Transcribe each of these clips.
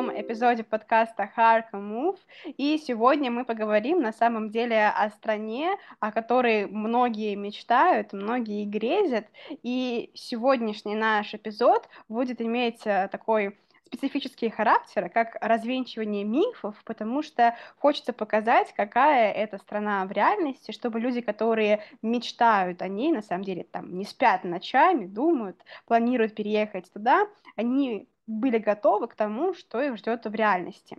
новом эпизоде подкаста Harka Move. И сегодня мы поговорим на самом деле о стране, о которой многие мечтают, многие грезят. И сегодняшний наш эпизод будет иметь э, такой специфические характеры, как развенчивание мифов, потому что хочется показать, какая это страна в реальности, чтобы люди, которые мечтают о ней, на самом деле там не спят ночами, думают, планируют переехать туда, они были готовы к тому, что их ждет в реальности.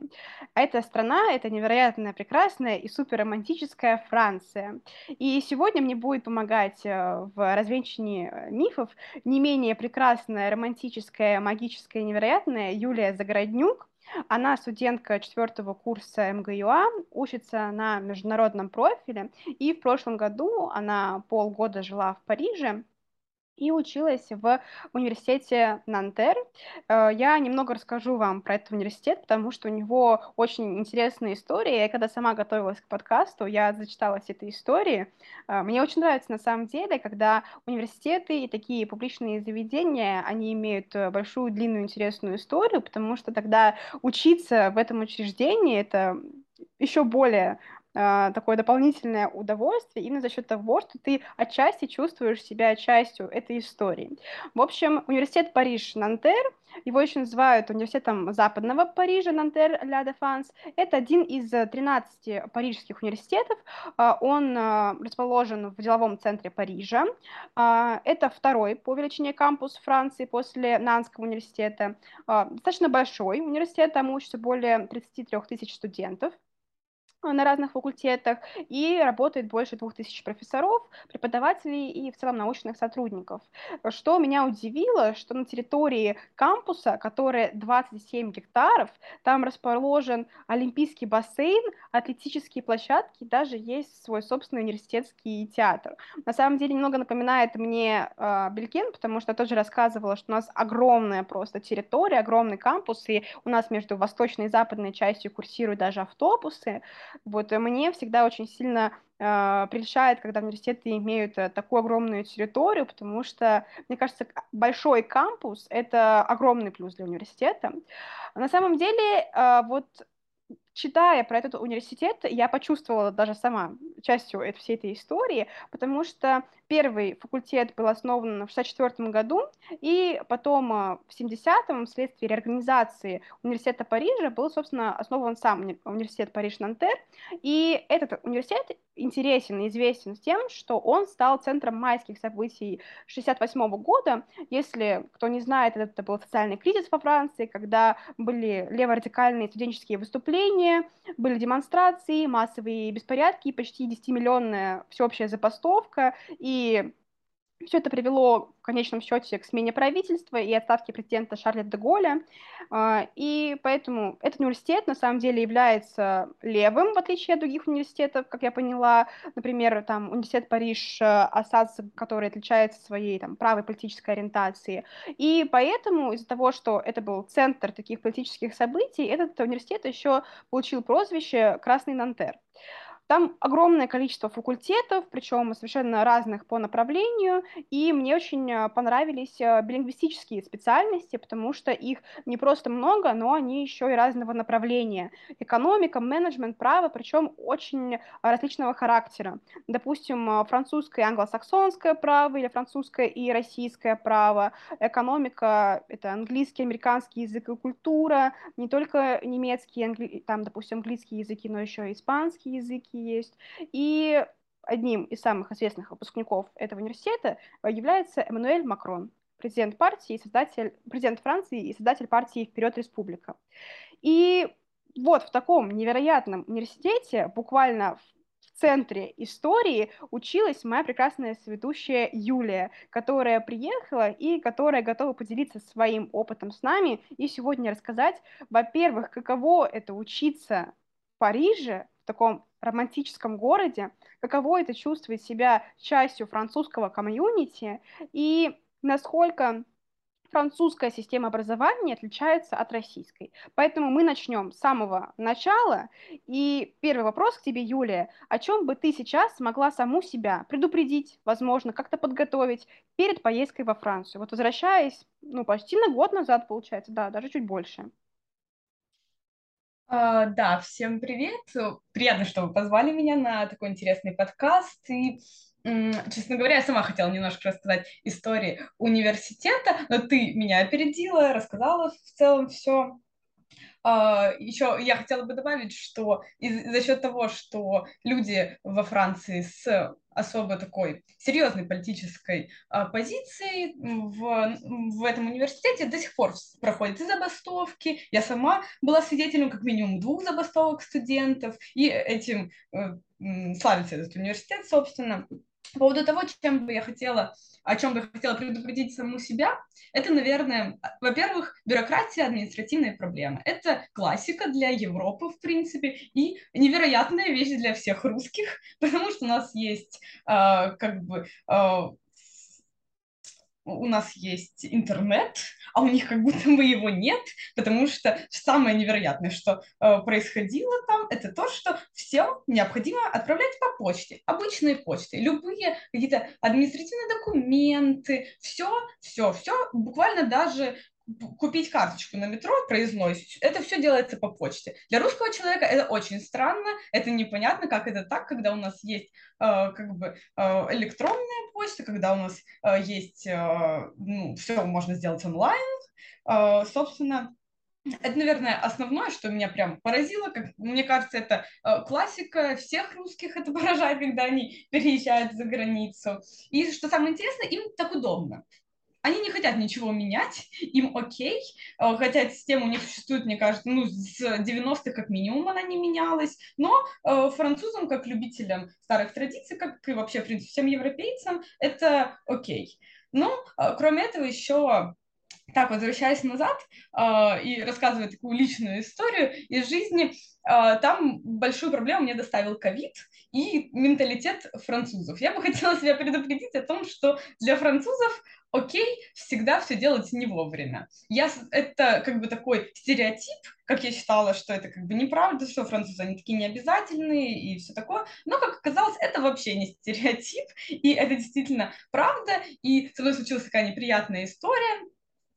Эта страна — это невероятно прекрасная и суперромантическая Франция. И сегодня мне будет помогать э, в развенчании э, мифов не менее прекрасная, романтическая, магическая невероятная Юлия Загороднюк, она студентка четвертого курса МГЮА, учится на международном профиле, и в прошлом году она полгода жила в Париже, и училась в университете Нантер. Э, я немного расскажу вам про этот университет, потому что у него очень интересная история. Я когда сама готовилась к подкасту, я зачиталась этой истории. Э, мне очень нравится на самом деле, когда университеты и такие публичные заведения, они имеют э, большую, длинную, интересную историю, потому что тогда учиться в этом учреждении — это еще более такое дополнительное удовольствие именно за счет того, что ты отчасти чувствуешь себя частью этой истории. В общем, университет Париж-Нантер, его еще называют университетом Западного Парижа, Нантер Ля Дефанс. Это один из 13 парижских университетов. А, он а, расположен в деловом центре Парижа. Это второй по величине кампус Франции после Нанского университета. Достаточно большой университет, там учатся более 33 тысяч студентов на разных факультетах, и работает больше двух тысяч профессоров, преподавателей и в целом научных сотрудников. Что меня удивило, что на территории кампуса, который 27 гектаров, там расположен олимпийский бассейн, атлетические площадки, даже есть свой собственный университетский театр. На самом деле немного напоминает мне э, Бельгин, потому что я тоже рассказывала, что у нас огромная просто территория, огромный кампус, и у нас между восточной и западной частью курсируют даже автобусы, вот мне всегда очень сильно э, прельщает, когда университеты имеют э, такую огромную территорию, потому что, мне кажется, большой кампус — это огромный плюс для университета. На самом деле, э, вот читая про этот университет, я почувствовала даже сама частью этой, всей этой истории, потому что первый факультет был основан в 1964 году, и потом э, в 70-м, вследствие реорганизации университета Парижа, был, собственно, основан сам университет Париж-Нантер, и этот университет интересен и известен тем, что он стал центром майских событий 68 года. Если кто не знает, это был социальный кризис во Франции, когда были леворадикальные студенческие выступления, были демонстрации, массовые беспорядки, почти 10-миллионная всеобщая забастовка, и все это привело в конечном счете к смене правительства и отставке президента Шарля де Голля. А, и поэтому этот университет на самом деле является левым, в отличие от других университетов, как я поняла. Например, там университет Париж э, Ассас, который отличается своей там, правой политической ориентацией. И поэтому из-за того, что это был центр таких политических событий, этот университет еще получил прозвище «Красный Нантер». Там огромное количество факультетов, причем совершенно разных по направлению, и мне очень э, понравились э, билингвистические специальности, потому что их не просто много, но они еще и разного направления. Экономика, менеджмент, право, причем очень различного характера. Допустим, э, французское и англосаксонское право или французское и российское право. Экономика — это английский, американский язык и культура, не только немецкий, англи... там, допустим, английские языки, но еще и испанские языки, есть. И одним из самых известных выпускников этого университета является Эммануэль Макрон, президент партии, создатель, президент Франции и создатель партии «Вперед, Республика». И вот в таком невероятном университете, буквально в центре истории училась моя прекрасная сведущая Юлия, которая приехала и которая готова поделиться своим опытом с нами и сегодня рассказать, во-первых, каково это учиться в Париже, в таком романтическом городе, каково это чувствовать себя частью французского комьюнити и насколько французская система образования отличается от российской. Поэтому мы начнем с самого начала. И первый вопрос к тебе, Юлия. О чем бы ты сейчас могла саму себя предупредить, возможно, как-то подготовить перед поездкой во Францию? Вот возвращаясь, ну, почти на год назад, получается, да, даже чуть больше. А, да, всем привет. Приятно, что вы позвали меня на такой интересный подкаст. И, честно говоря, я сама хотела немножко рассказать истории университета, но ты меня опередила, рассказала в целом все. А, Еще я хотела бы добавить, что из- за счет того, что люди во Франции с особо такой серьезной политической а, позицией в, в этом университете до сих пор проходят и забастовки. Я сама была свидетелем как минимум двух забастовок студентов, и этим э, славится этот университет, собственно. По поводу того, чем бы я хотела, о чем бы я хотела предупредить саму себя, это, наверное, во-первых, бюрократия, административные проблемы. Это классика для Европы, в принципе, и невероятная вещь для всех русских, потому что у нас есть э, как бы э, у нас есть интернет, а у них как будто бы его нет, потому что самое невероятное, что э, происходило там, это то, что все необходимо отправлять по почте, обычные почты, любые какие-то административные документы, все, все, все, буквально даже купить карточку на метро проездной, это все делается по почте. Для русского человека это очень странно, это непонятно, как это так, когда у нас есть э, как бы э, электронная почта, когда у нас э, есть, э, ну, все можно сделать онлайн, э, собственно, это, наверное, основное, что меня прям поразило. Как, мне кажется, это э, классика всех русских, это поражает, когда они переезжают за границу. И что самое интересное, им так удобно они не хотят ничего менять, им окей, э, хотя система у них существует, мне кажется, ну, с 90-х как минимум она не менялась, но э, французам, как любителям старых традиций, как и вообще, в принципе, всем европейцам, это окей. Ну, э, кроме этого, еще так, возвращаясь назад э, и рассказывая такую личную историю из жизни, э, там большую проблему мне доставил ковид и менталитет французов. Я бы хотела себя предупредить о том, что для французов окей всегда все делать не вовремя. Я, это как бы такой стереотип, как я считала, что это как бы неправда, что французы, они такие необязательные и все такое. Но, как оказалось, это вообще не стереотип, и это действительно правда. И со мной случилась такая неприятная история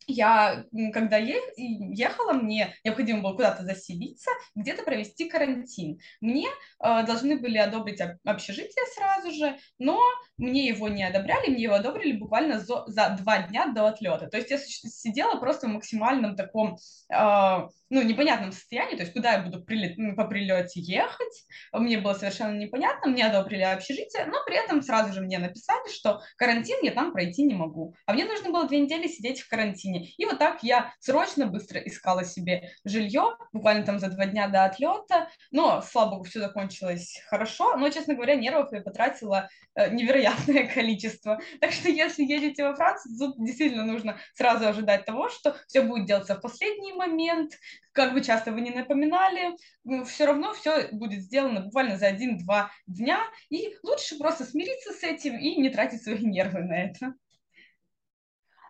я, когда ехала, мне необходимо было куда-то заселиться, где-то провести карантин. Мне э, должны были одобрить общежитие сразу же, но мне его не одобряли, мне его одобрили буквально за, за два дня до отлета. То есть я сидела просто в максимальном таком, э, ну, непонятном состоянии, то есть куда я буду прилет, по прилете ехать, мне было совершенно непонятно, мне одобрили общежитие, но при этом сразу же мне написали, что карантин я там пройти не могу. А мне нужно было две недели сидеть в карантине. И вот так я срочно быстро искала себе жилье, буквально там за два дня до отлета, но, слава богу, все закончилось хорошо, но, честно говоря, нервов я потратила э, невероятное количество. Так что если едете во Францию, тут действительно нужно сразу ожидать того, что все будет делаться в последний момент, как бы часто вы не напоминали, все равно все будет сделано буквально за один-два дня, и лучше просто смириться с этим и не тратить свои нервы на это.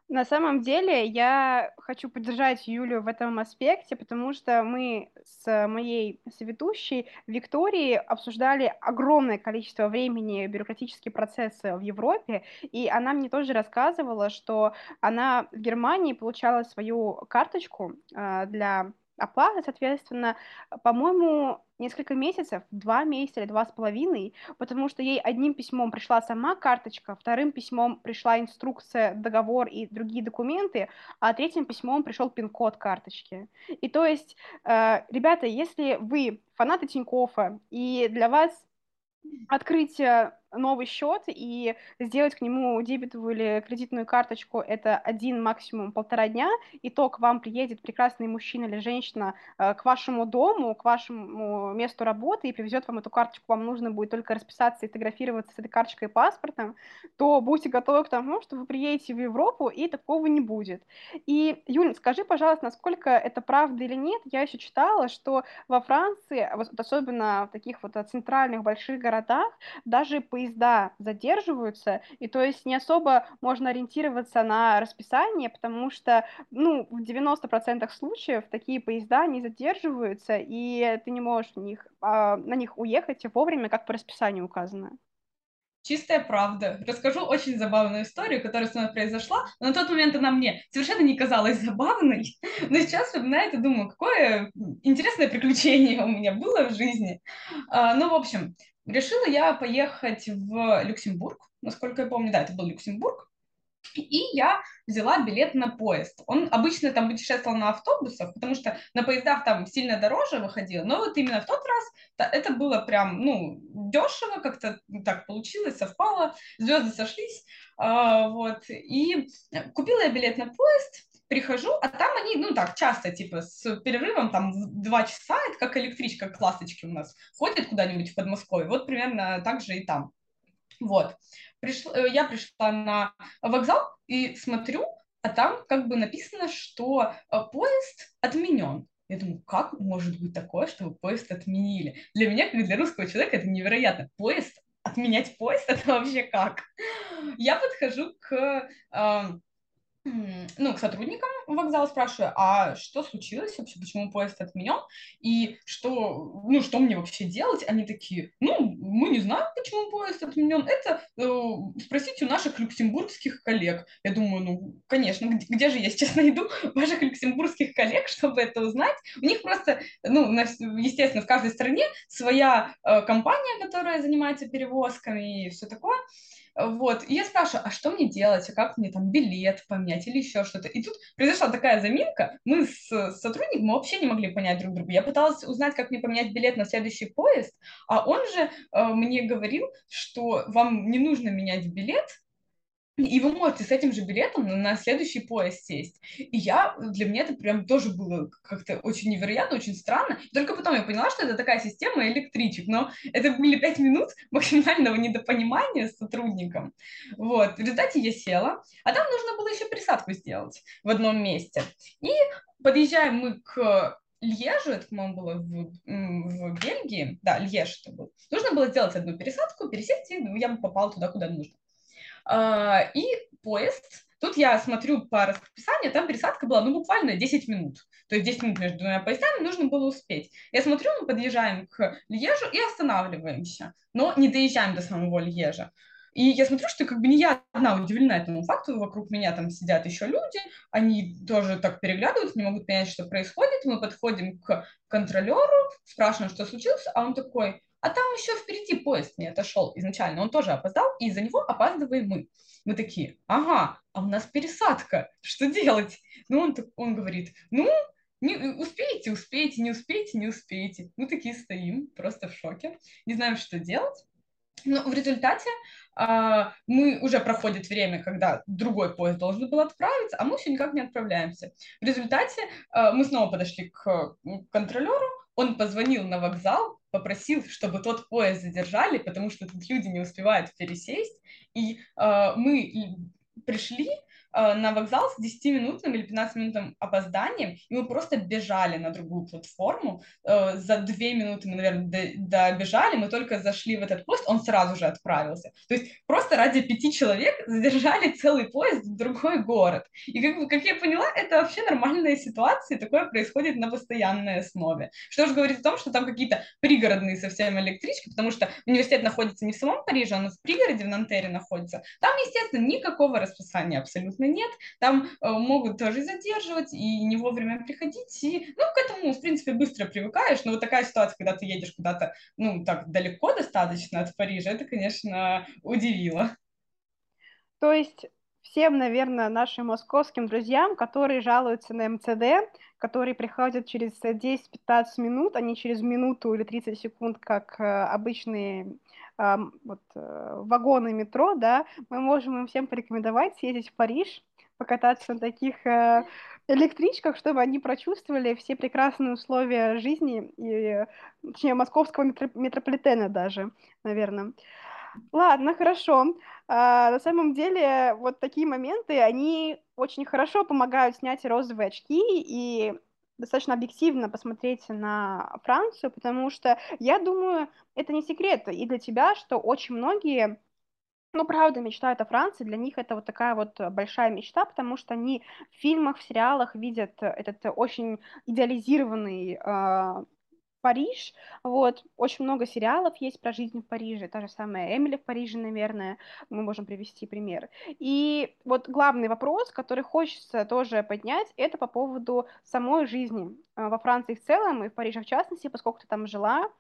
На самом деле я хочу поддержать Юлю в этом аспекте, потому что мы с моей соведущей Викторией обсуждали огромное количество времени бюрократические процессы в Европе, и она мне тоже рассказывала, что она в Германии получала свою карточку э, для оплаты, соответственно, по-моему, несколько месяцев, два месяца или два с половиной, потому что ей одним письмом пришла сама карточка, вторым письмом пришла инструкция, договор и другие документы, а третьим письмом пришел пин-код карточки. И то есть, э, ребята, если вы фанаты Тинькоффа, и для вас открытие новый счет и сделать к нему дебетовую или кредитную карточку это один максимум полтора дня, и то к вам приедет прекрасный мужчина или женщина э, к вашему дому, к вашему месту работы и привезет вам эту карточку, вам нужно будет только расписаться и фотографироваться с этой карточкой и паспортом, то будьте готовы к тому, что вы приедете в Европу, и такого не будет. И, Юль, скажи, пожалуйста, насколько это правда или нет, я еще читала, что во Франции, особенно в таких вот центральных больших городах, даже по поезда задерживаются, и то есть не особо можно ориентироваться на расписание, потому что, ну, в 90% случаев такие поезда не задерживаются, и ты не можешь в них, а, на них уехать вовремя, как по расписанию указано. чистая правда. Расскажу очень забавную историю, которая со мной произошла. Но на тот момент она мне совершенно не казалась забавной. Но сейчас вспоминаю и думаю, какое интересное приключение у меня было в жизни. А, ну, в общем, решила я поехать в Люксембург. Насколько я помню, да, это был Люксембург. И я взяла билет на поезд. Он обычно там путешествовал на автобусах, потому что на поездах там сильно дороже выходило, но вот именно в тот раз это было прям, ну, дешево, как-то так получилось, совпало, звезды сошлись, а, вот, и купила я билет на поезд, прихожу, а там они, ну так, часто, типа, с перерывом там в два часа, это как электричка, как ласточки у нас, ходят куда-нибудь в Подмосковье, вот примерно так же и там. Вот. Пришла, э, я пришла на вокзал и смотрю, а там как бы написано, что э, поезд отменен. Я думаю, как может быть такое, чтобы поезд отменили? Для меня, как для русского человека, это невероятно. Поезд, отменять поезд, это вообще как? Я подхожу к э, ну, к сотрудникам вокзала спрашиваю, а что случилось вообще, почему поезд отменен, и что, ну, что мне вообще делать? Они такие, ну, мы не знаем, почему поезд отменен, это э, спросите у наших люксембургских коллег. Я думаю, ну, конечно, где, где же я сейчас найду ваших люксембургских коллег, чтобы это узнать? У них просто, ну, на, естественно, в каждой стране своя э, компания, которая занимается перевозками и все такое, вот, и я спрашиваю, а что мне делать, а как мне там билет поменять или еще что-то. И тут произошла такая заминка, мы с сотрудником вообще не могли понять друг друга. Я пыталась узнать, как мне поменять билет на следующий поезд, а он же э, мне говорил, что вам не нужно менять билет, и вы можете с этим же билетом на следующий поезд сесть. И я, для меня это прям тоже было как-то очень невероятно, очень странно. Только потом я поняла, что это такая система электричек. Но это были пять минут максимального недопонимания с сотрудником. Вот. В результате я села, а там нужно было еще пересадку сделать в одном месте. И подъезжаем мы к Льежу, это, по-моему, было в, в Бельгии, да, Льеж это был. Нужно было сделать одну пересадку, пересесть, и я попала туда, куда нужно. А, и поезд, тут я смотрю по расписанию, там пересадка была, ну, буквально 10 минут. То есть 10 минут между двумя поездами нужно было успеть. Я смотрю, мы подъезжаем к Льежу и останавливаемся, но не доезжаем до самого Льежа. И я смотрю, что как бы не я одна удивлена этому факту, вокруг меня там сидят еще люди, они тоже так переглядываются, не могут понять, что происходит. Мы подходим к контролеру, спрашиваем, что случилось, а он такой, а там еще впереди поезд не отошел изначально, он тоже опоздал, и из-за него опаздываем мы. Мы такие, ага, а у нас пересадка, что делать? Ну, он, он говорит, ну, не, успеете, успеете, не успеете, не успеете. Мы такие стоим, просто в шоке, не знаем, что делать. Но в результате э, мы уже проходит время, когда другой поезд должен был отправиться, а мы все никак не отправляемся. В результате э, мы снова подошли к контролеру, он позвонил на вокзал, попросил, чтобы тот поезд задержали, потому что тут люди не успевают пересесть. И э, мы пришли, на вокзал с 10-минутным или 15-минутным опозданием, и мы просто бежали на другую платформу. Э, за 2 минуты мы, наверное, добежали, мы только зашли в этот поезд, он сразу же отправился. То есть просто ради пяти человек задержали целый поезд в другой город. И как, как я поняла, это вообще нормальная ситуация, такое происходит на постоянной основе. Что же говорит о том, что там какие-то пригородные совсем электрички, потому что университет находится не в самом Париже, он в пригороде в Нантере находится. Там, естественно, никакого расписания абсолютно конечно, нет. Там э, могут тоже задерживать и не вовремя приходить. И, ну, к этому, в принципе, быстро привыкаешь. Но вот такая ситуация, когда ты едешь куда-то, ну, так далеко достаточно от Парижа, это, конечно, удивило. То есть всем, наверное, нашим московским друзьям, которые жалуются на МЦД, которые приходят через 10-15 минут, а не через минуту или 30 секунд, как э, обычные вот, э, вагоны метро, да, мы можем им всем порекомендовать съездить в Париж, покататься на таких э, электричках, чтобы они прочувствовали все прекрасные условия жизни, и, точнее, московского метро метрополитена даже, наверное. Ладно, хорошо. А, на самом деле, вот такие моменты, они очень хорошо помогают снять розовые очки и достаточно объективно посмотреть на Францию, потому что я думаю, это не секрет и для тебя, что очень многие ну, правда, мечтают о Франции, для них это вот такая вот большая мечта, потому что они в фильмах, в сериалах видят этот очень идеализированный э, Париж, вот, очень много сериалов есть про жизнь в Париже, та же самая Эмили в Париже, наверное, мы можем привести пример. И вот главный вопрос, который хочется тоже поднять, это по поводу самой жизни а, во Франции в целом и в Париже в частности, поскольку ты там жила.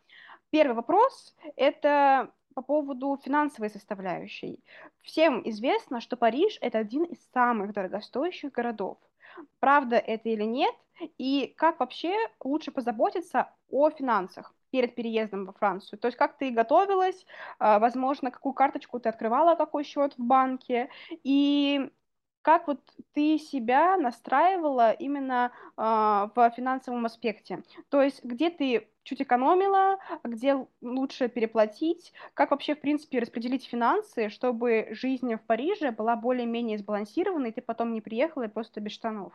Первый вопрос – это по поводу финансовой составляющей. Всем известно, что Париж – это один из самых дорогостоящих городов. Правда это или нет, и как вообще лучше позаботиться о финансах перед переездом во Францию? То есть как ты готовилась, а, возможно, какую карточку ты открывала, какой счет в банке, и как вот ты себя настраивала именно э, в финансовом аспекте? То есть где ты чуть экономила, где лучше переплатить, как вообще, в принципе, распределить финансы, чтобы жизнь в Париже была более-менее сбалансированной, и ты потом не приехала и просто без штанов?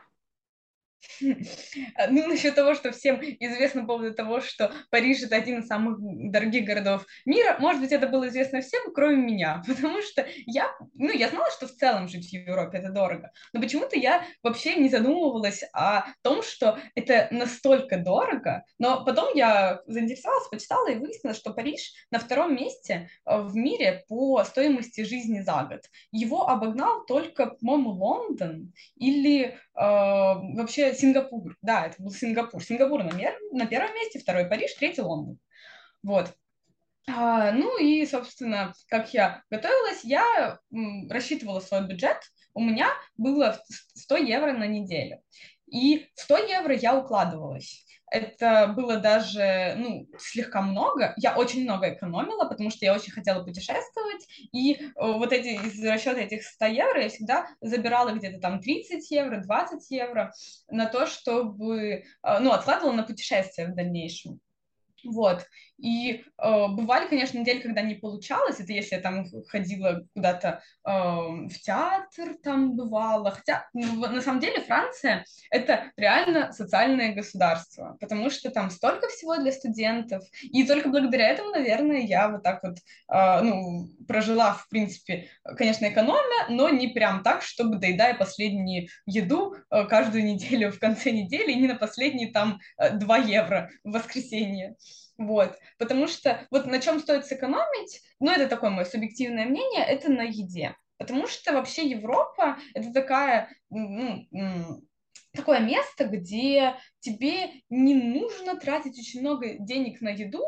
Ну, насчет того, что всем известно по поводу того, что Париж это один из самых дорогих городов мира, может быть, это было известно всем, кроме меня, потому что я, ну, я знала, что в целом жить в Европе это дорого, но почему-то я вообще не задумывалась о том, что это настолько дорого, но потом я заинтересовалась, почитала и выяснила, что Париж на втором месте э, в мире по стоимости жизни за год. Его обогнал только, по-моему, Лондон или э, вообще Сингапур. Да, это был Сингапур. Сингапур на, мер, на первом месте, второй Париж, третий Лондон. Вот. А, ну и, собственно, как я готовилась, я м, рассчитывала свой бюджет. У меня было 100 евро на неделю. И 100 евро я укладывалась это было даже, ну, слегка много. Я очень много экономила, потому что я очень хотела путешествовать, и э, вот эти, из расчета этих 100 евро я всегда забирала где-то там 30 евро, 20 евро на то, чтобы, э, ну, откладывала на путешествия в дальнейшем. Вот. И э, бывали, конечно, недели, когда не получалось. Это если я там ходила куда-то э, в театр, там бывало. Хотя, ну, на самом деле, Франция — это реально социальное государство, потому что там столько всего для студентов. И только благодаря этому, наверное, я вот так вот, э, ну, прожила, в принципе, конечно, экономия, но не прям так, чтобы доедая последнюю еду э, каждую неделю в конце недели, и не на последние там э, 2 евро в воскресенье. Вот, потому что вот на чем стоит сэкономить, ну, это такое мое субъективное мнение, это на еде. Потому что вообще Европа — это такая, ну, такое место, где тебе не нужно тратить очень много денег на еду,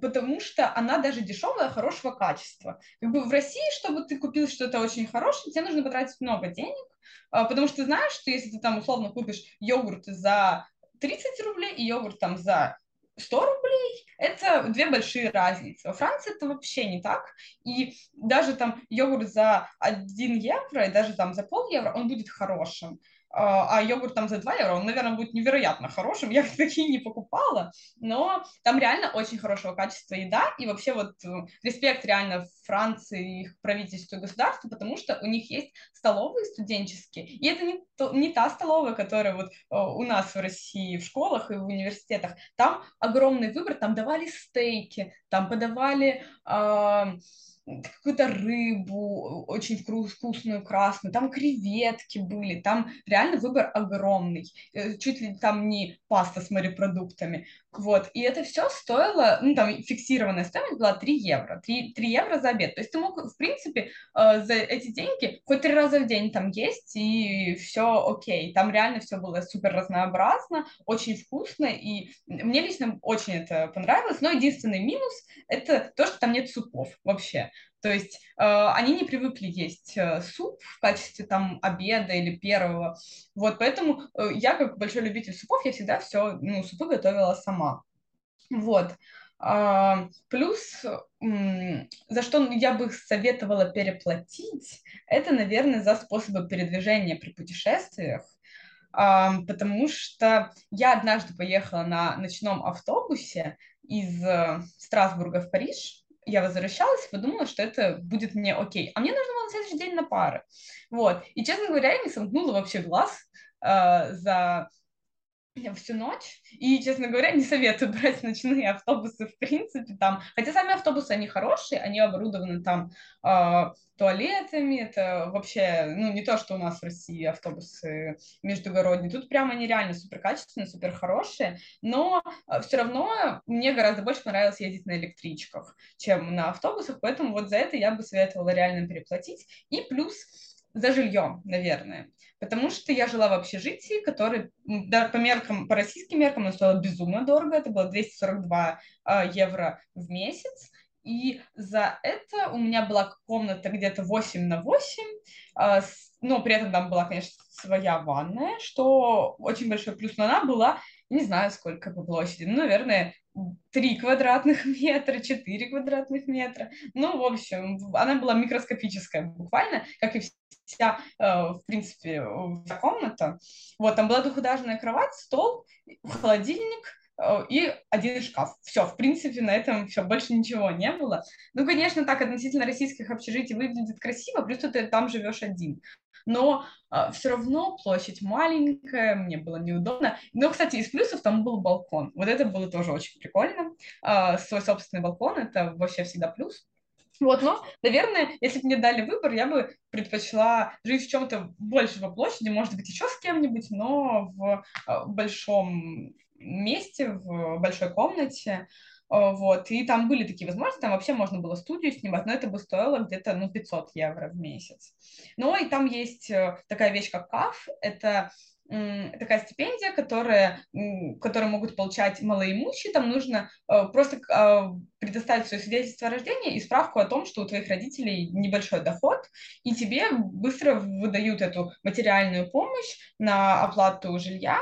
потому что она даже дешевая, хорошего качества. Как бы в России, чтобы ты купил что-то очень хорошее, тебе нужно потратить много денег, а, потому что ты знаешь, что если ты там условно купишь йогурт за 30 рублей и йогурт там за 100 рублей – это две большие разницы. Во Франции это вообще не так. И даже там йогурт за 1 евро, и даже там за пол евро, он будет хорошим. А, а йогурт там за 2 евро, он, наверное, будет невероятно хорошим. Я такие не покупала, но там реально очень хорошего качества еда, и вообще вот э, респект реально Франции, их правительству и государству, потому что у них есть столовые студенческие, и это не, то, не та столовая, которая вот э, у нас в России в школах и в университетах. Там огромный выбор, там давали стейки, там подавали... Э, какую-то рыбу очень вкусную, красную, там креветки были, там реально выбор огромный, э, чуть ли там не паста с морепродуктами, вот, и это все стоило, ну, там фиксированная стоимость была 3 евро, 3, 3 евро за обед, то есть ты мог, в принципе, э, за эти деньги хоть три раза в день там есть, и все окей, там реально все было супер разнообразно, очень вкусно, и мне лично очень это понравилось, но единственный минус — это то, что там нет супов вообще, то есть э, они не привыкли есть э, суп в качестве там обеда или первого. Вот поэтому э, я, как большой любитель супов, я всегда все, ну, супы готовила сама. Вот. А, плюс, за что я бы советовала переплатить, это, наверное, за способы передвижения при путешествиях, а, потому что я однажды поехала на ночном автобусе из э, Страсбурга в Париж, я возвращалась и подумала, что это будет мне окей. А мне нужно было на следующий день на пары. Вот. И, честно говоря, я не сомкнула вообще глаз э, за всю ночь. И, честно говоря, не советую брать ночные автобусы в принципе там. Хотя сами автобусы, они хорошие, они оборудованы там э, туалетами. Это вообще, ну, не то, что у нас в России автобусы междугородние. Тут прямо они реально супер качественные, супер хорошие. Но э, все равно мне гораздо больше понравилось ездить на электричках, чем на автобусах. Поэтому вот за это я бы советовала реально переплатить. И плюс за жильем, наверное. Потому что я жила в общежитии, который да, по меркам, по российским меркам, оно стоило безумно дорого, это было 242 э, а, евро в месяц, и за это у меня была комната где-то 8 на 8, э, с, но при этом там была, конечно, своя ванная, что очень большой плюс, но она была, не знаю, сколько по площади, ну, наверное, 3 квадратных метра, 4 квадратных метра. Ну, в общем, она была микроскопическая буквально, как и вся, э, в принципе, вся комната. Вот, там была двухэтажная кровать, стол, холодильник, э, и один шкаф. Все, в принципе, на этом все, больше ничего не было. Ну, конечно, так относительно российских общежитий выглядит красиво, плюс ты там живешь один. Но э, все равно площадь маленькая, мне было неудобно. Но, кстати, из плюсов там был балкон. Вот это было тоже очень прикольно. Э, свой собственный балкон, это вообще всегда плюс. Вот, но, наверное, если бы мне дали выбор, я бы предпочла жить в чем-то больше по площади, может быть, еще с кем-нибудь, но в а, большом месте, в большой комнате. А, вот, и там были такие возможности, там вообще можно было студию снимать, но это бы стоило где-то, ну, 500 евро в месяц. Ну, и там есть э, такая вещь, как КАФ, это такая стипендия, которая, которую могут получать малоимущие, там нужно э, просто а, предоставить свое свидетельство о рождении и справку о том, что у твоих родителей небольшой доход, и тебе быстро выдают эту материальную помощь на оплату жилья,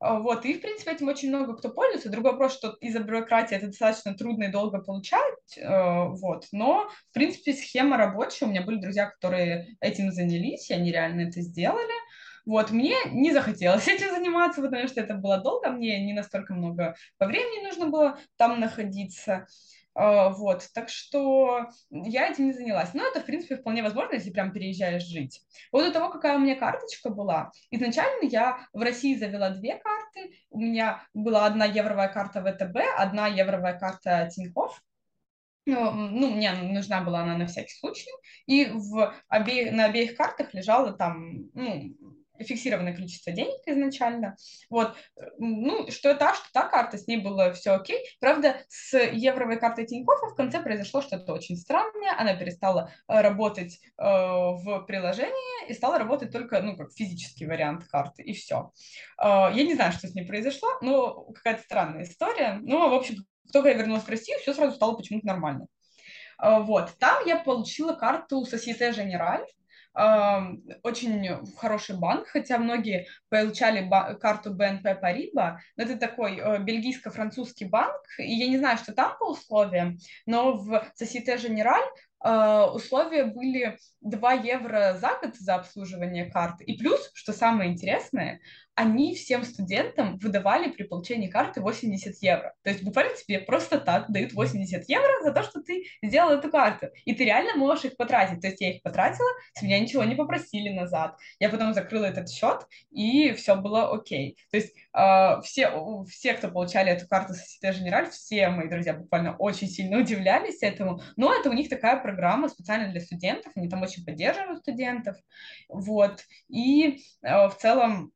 а, вот, и, в принципе, этим очень много кто пользуется. Другой вопрос, что из-за бюрократии это достаточно трудно и долго получать, э, вот, но, в принципе, схема рабочая. У меня были друзья, которые этим занялись, и они реально это сделали. Вот, мне не захотелось этим заниматься, потому что это было долго, мне не настолько много по времени нужно было там находиться. Uh, вот, так что я этим не занялась. Но это, в принципе, вполне возможно, если прям переезжаешь жить. Вот до того, какая у меня карточка была, изначально я в России завела две карты. У меня была одна евровая карта ВТБ, одна евровая карта Тинькофф. Ну, ну, мне нужна была она на всякий случай. И в обе... на обеих картах лежала там, ну, фиксированное количество денег изначально. Вот, ну, что та, что та карта, с ней было все окей. Правда, с евровой картой Тинькоффа в конце произошло что-то очень странное. Она перестала э, работать э, в приложении и стала работать только, ну, как физический вариант карты, и все. Э, я не знаю, что с ней произошло, но какая-то странная история. Ну, в общем, только я вернулась в Россию, все сразу стало почему-то нормально. Э, вот, там я получила карту Societe Generale, очень хороший банк, хотя многие получали карту BNP Paribas, но это такой э, бельгийско-французский банк, и я не знаю, что там по условиям, но в Societe Generale э, условия были 2 евро за год за обслуживание карты. И плюс, что самое интересное, они всем студентам выдавали при получении карты 80 евро. То есть буквально тебе просто так дают 80 евро за то, что ты сделал эту карту. И ты реально можешь их потратить. То есть я их потратила, с меня ничего не попросили назад. Я потом закрыла этот счет, и все было окей. То есть э, все, все, кто получали эту карту Societe Generale, все мои друзья буквально очень сильно удивлялись этому. Но это у них такая программа специально для студентов, они там очень поддерживают студентов. Вот. И э, в целом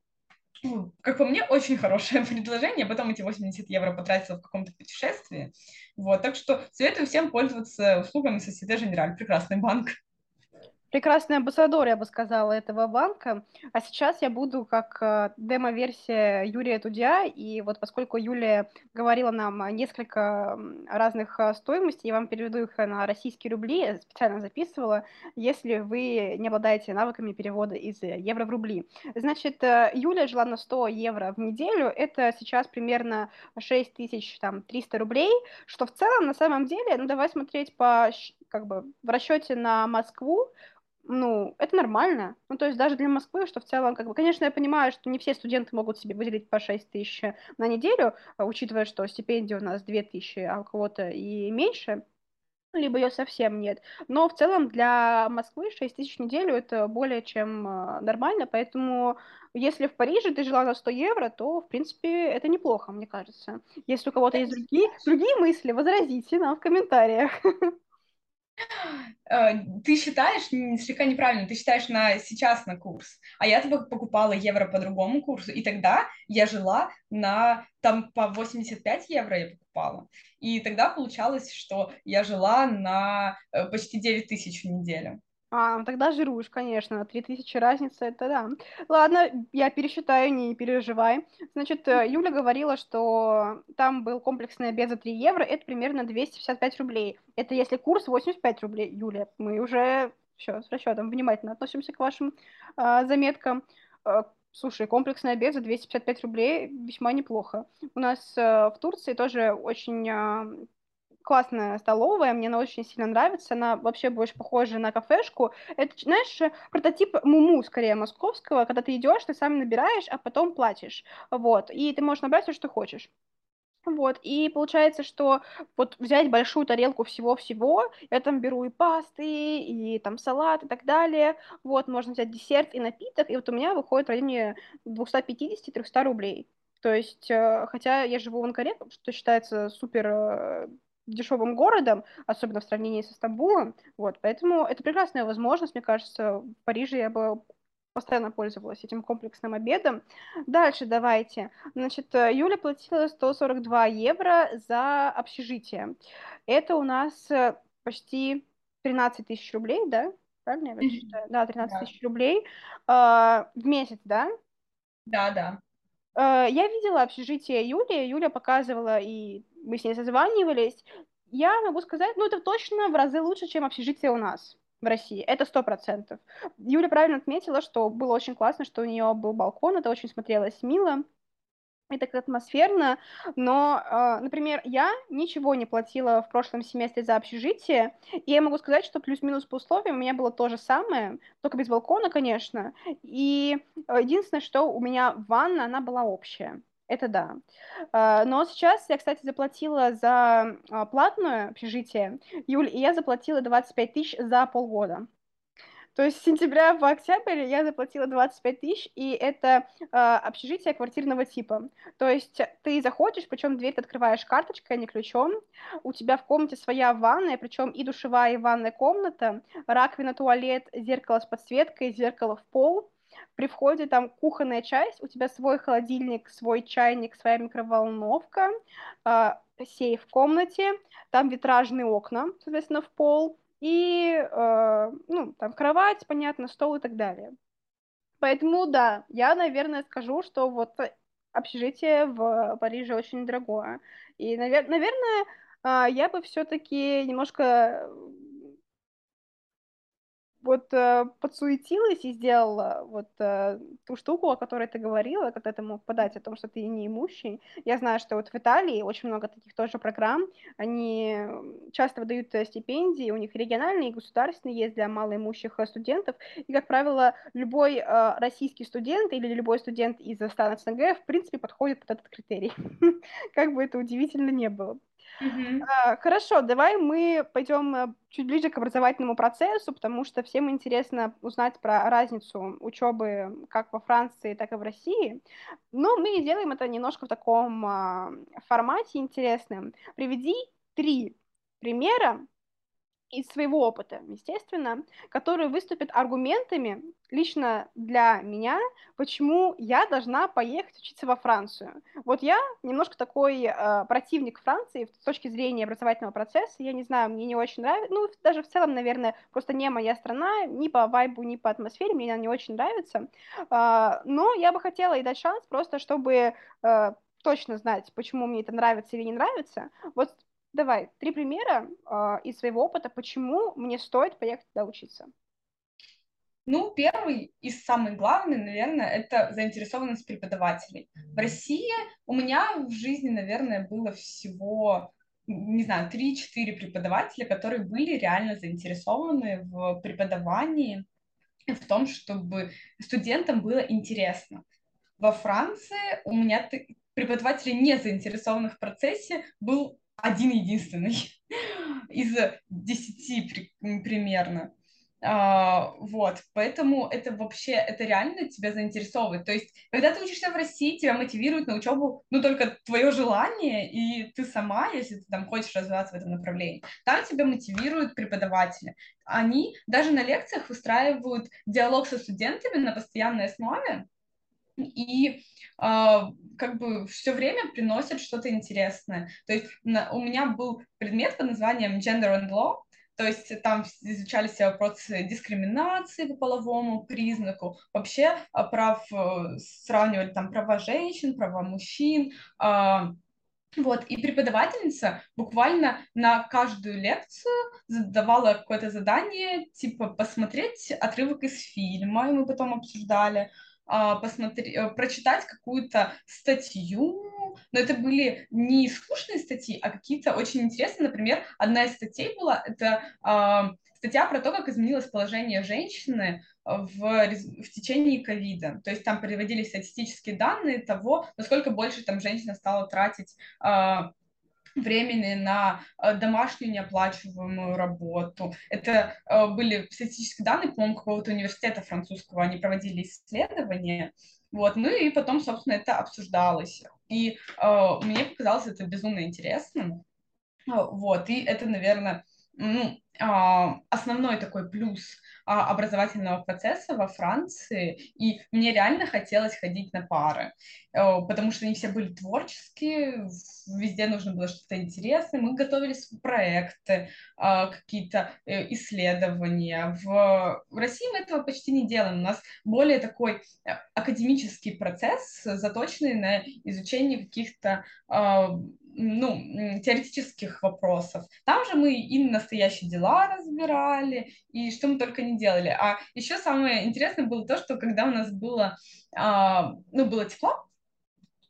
как по мне, очень хорошее предложение. Потом эти 80 евро потратила в каком-то путешествии. Вот, так что советую всем пользоваться услугами Societe Generale. Прекрасный банк прекрасный амбассадор, я бы сказала, этого банка. А сейчас я буду как э, демо-версия Юрия Тудя, и вот поскольку Юлия говорила нам несколько разных э, стоимостей, я вам переведу их на российские рубли, специально записывала, если вы не обладаете навыками перевода из евро в рубли. Значит, э, Юлия жила на 100 евро в неделю, это сейчас примерно 6300 рублей, что в целом, на самом деле, ну давай смотреть по как бы в расчете на Москву, ну, это нормально. Ну, то есть даже для Москвы, что в целом, как бы, конечно, я понимаю, что не все студенты могут себе выделить по 6 тысяч на неделю, а, учитывая, что стипендия у нас 2 тысячи, а у кого-то и меньше. либо ее совсем нет. Но в целом для Москвы 6 тысяч в неделю это более чем э, нормально, поэтому если в Париже ты жила за 100 евро, то, в принципе, это неплохо, мне кажется. Если у кого-то есть другие, другие мысли, возразите нам в комментариях. Э, ты считаешь слегка неправильно, ты считаешь на сейчас на курс, а я типа покупала евро по другому курсу, и тогда я жила на, там по 85 евро я покупала, и тогда получалось, что я жила на э, почти 9 тысяч в неделю. А, ну тогда жируешь, конечно. Три тысячи разница, это да. Ладно, я пересчитаю, не переживай. Значит, э, Юля говорила, что там был комплексный обед за 3 евро, это примерно 255 рублей. Это если курс 85 рублей, Юля. Мы уже все с расчетом внимательно относимся к вашим э, заметкам. Э, слушай, комплексный обед за 255 рублей весьма неплохо. У нас э, в Турции тоже очень э, классная столовая, мне она очень сильно нравится, она вообще больше похожа на кафешку. Это, знаешь, прототип муму, скорее, московского, когда ты идешь, ты сам набираешь, а потом платишь, вот, и ты можешь набрать все, что хочешь. Вот, и получается, что вот взять большую тарелку всего-всего, я там беру и пасты, и там салат, и так далее, вот, можно взять десерт и напиток, и вот у меня выходит в районе 250-300 рублей. То есть, э, хотя я живу в Анкаре, что считается супер э, дешевым городом, особенно в сравнении со Стамбулом. Вот, поэтому это прекрасная возможность, мне кажется, в Париже я бы постоянно пользовалась этим комплексным обедом. Дальше давайте. Значит, Юля платила 142 евро за общежитие. Это у нас э, почти 13 тысяч рублей, да? Правильно я считаю? Да, 13 да. тысяч рублей э, в месяц, да? Да, да. Э, я видела общежитие Юли, Юля показывала, и мы с ней созванивались. Я могу сказать, ну, это точно в разы лучше, чем общежитие у нас в России. Это сто процентов. Юля правильно отметила, что было очень классно, что у нее был балкон, это очень смотрелось мило и так атмосферно, но, э, например, я ничего не платила в прошлом семестре за общежитие, и я могу сказать, что плюс-минус по условиям у меня было то же самое, только без балкона, конечно, и э, единственное, что у меня ванна, она была общая. Это да. Э, но сейчас я, кстати, заплатила за платное общежитие, Юль, и я заплатила 25 тысяч за полгода. То есть с сентября по октябрь я заплатила 25 тысяч, и это э, общежитие квартирного типа. То есть ты заходишь, причем дверь ты открываешь карточкой, а не ключом. У тебя в комнате своя ванная, причем и душевая, и ванная комната, раковина, туалет, зеркало с подсветкой, зеркало в пол. При входе там кухонная часть, у тебя свой холодильник, свой чайник, своя микроволновка, э, сейф в комнате, там витражные окна, соответственно, в пол, и, э, ну, там, кровать, понятно, стол и так далее. Поэтому, да, я, наверное, скажу, что вот общежитие в Париже очень дорогое. И, навер- наверное, э, я бы все-таки немножко вот э, подсуетилась и сделала вот э, ту штуку, о которой ты говорила, когда ты мог подать о том, что ты не имущий. Я знаю, что вот в Италии очень много таких тоже программ. Они часто выдают э, стипендии, у них региональные и государственные есть для малоимущих э, студентов. И, как правило, любой э, российский студент или любой студент из стран СНГ, в принципе, подходит под этот критерий. Как бы это удивительно не было. А, хорошо, давай мы пойдем э, чуть ближе к образовательному процессу, потому что всем интересно узнать про разницу учебы как во Франции, так и в России. Но мы сделаем это немножко в таком а, формате интересным. Приведи три примера из своего опыта, естественно, которые выступят аргументами лично для меня, почему я должна поехать учиться во Францию. Вот я немножко такой э, противник Франции с точки зрения образовательного процесса. Я не знаю, мне не очень нравится. Ну, даже в целом, наверное, просто не моя страна, ни по вайбу, ни по атмосфере мне она не очень нравится. Э, но я бы хотела и дать шанс просто, чтобы э, точно знать, почему мне это нравится или не нравится. Вот Давай, три примера э, из своего опыта, почему мне стоит поехать туда учиться. Ну, первый и самый главный, наверное, это заинтересованность преподавателей. В России у меня в жизни, наверное, было всего, не знаю, 3-4 преподавателя, которые были реально заинтересованы в преподавании, в том, чтобы студентам было интересно. Во Франции у меня преподавателей, не заинтересованных в процессе, был один единственный из десяти примерно. А, вот, поэтому это вообще, это реально тебя заинтересовывает. То есть, когда ты учишься в России, тебя мотивирует на учебу, ну, только твое желание, и ты сама, если ты там хочешь развиваться в этом направлении. Там тебя мотивируют преподаватели. Они даже на лекциях выстраивают диалог со студентами на постоянной основе, и как бы все время приносят что-то интересное. То есть на, у меня был предмет под названием Gender and Law, то есть там изучались вопросы дискриминации по половому признаку, вообще а, прав, э, сравнивали там права женщин, права мужчин, а, вот, и преподавательница буквально на каждую лекцию задавала какое-то задание, типа посмотреть отрывок из фильма, и мы потом обсуждали, а, посмотреть, э, прочитать какую-то статью, но это были не скучные статьи, а какие-то очень интересные. Например, одна из статей была, это э, статья про то, как изменилось положение женщины в, в течение ковида. То есть там приводились статистические данные того, насколько больше там женщина стала тратить э, времени на домашнюю неоплачиваемую работу. Это э, были статистические данные, по-моему, какого-то университета французского, они проводили исследования. Вот, ну и потом, собственно, это обсуждалось. И э, мне показалось это безумно интересным. Вот, и это, наверное, ну, а, основной такой плюс образовательного процесса во Франции, и мне реально хотелось ходить на пары, э, потому что они все были творческие, везде нужно было что-то интересное, мы готовились проекты, а, какие-то э, исследования. В России мы этого почти не делаем, у нас более такой э, академический процесс, заточенный на изучение каких-то ну, теоретических вопросов. Там же мы и настоящие дела разбирали, и что мы только не делали. А еще самое интересное было то, что когда у нас было, а, ну, было тепло,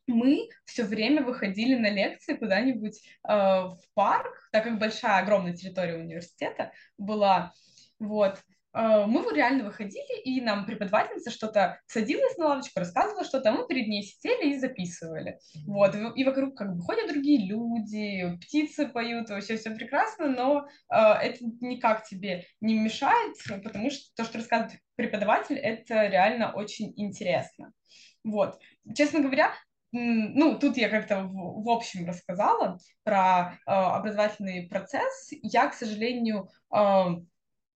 мы все время выходили на лекции куда-нибудь э, в парк, так как большая, огромная территория университета была, вот, мы реально выходили, и нам преподавательница что-то садилась на лавочку, рассказывала что-то, а мы перед ней сидели и записывали. Вот, и вокруг как бы ходят другие люди, птицы поют, вообще все прекрасно, но э, это никак тебе не мешает, потому что то, что рассказывает преподаватель, это реально очень интересно. Вот, честно говоря, ну, тут я как-то в, в общем рассказала про э, образовательный процесс. Я, к сожалению, э,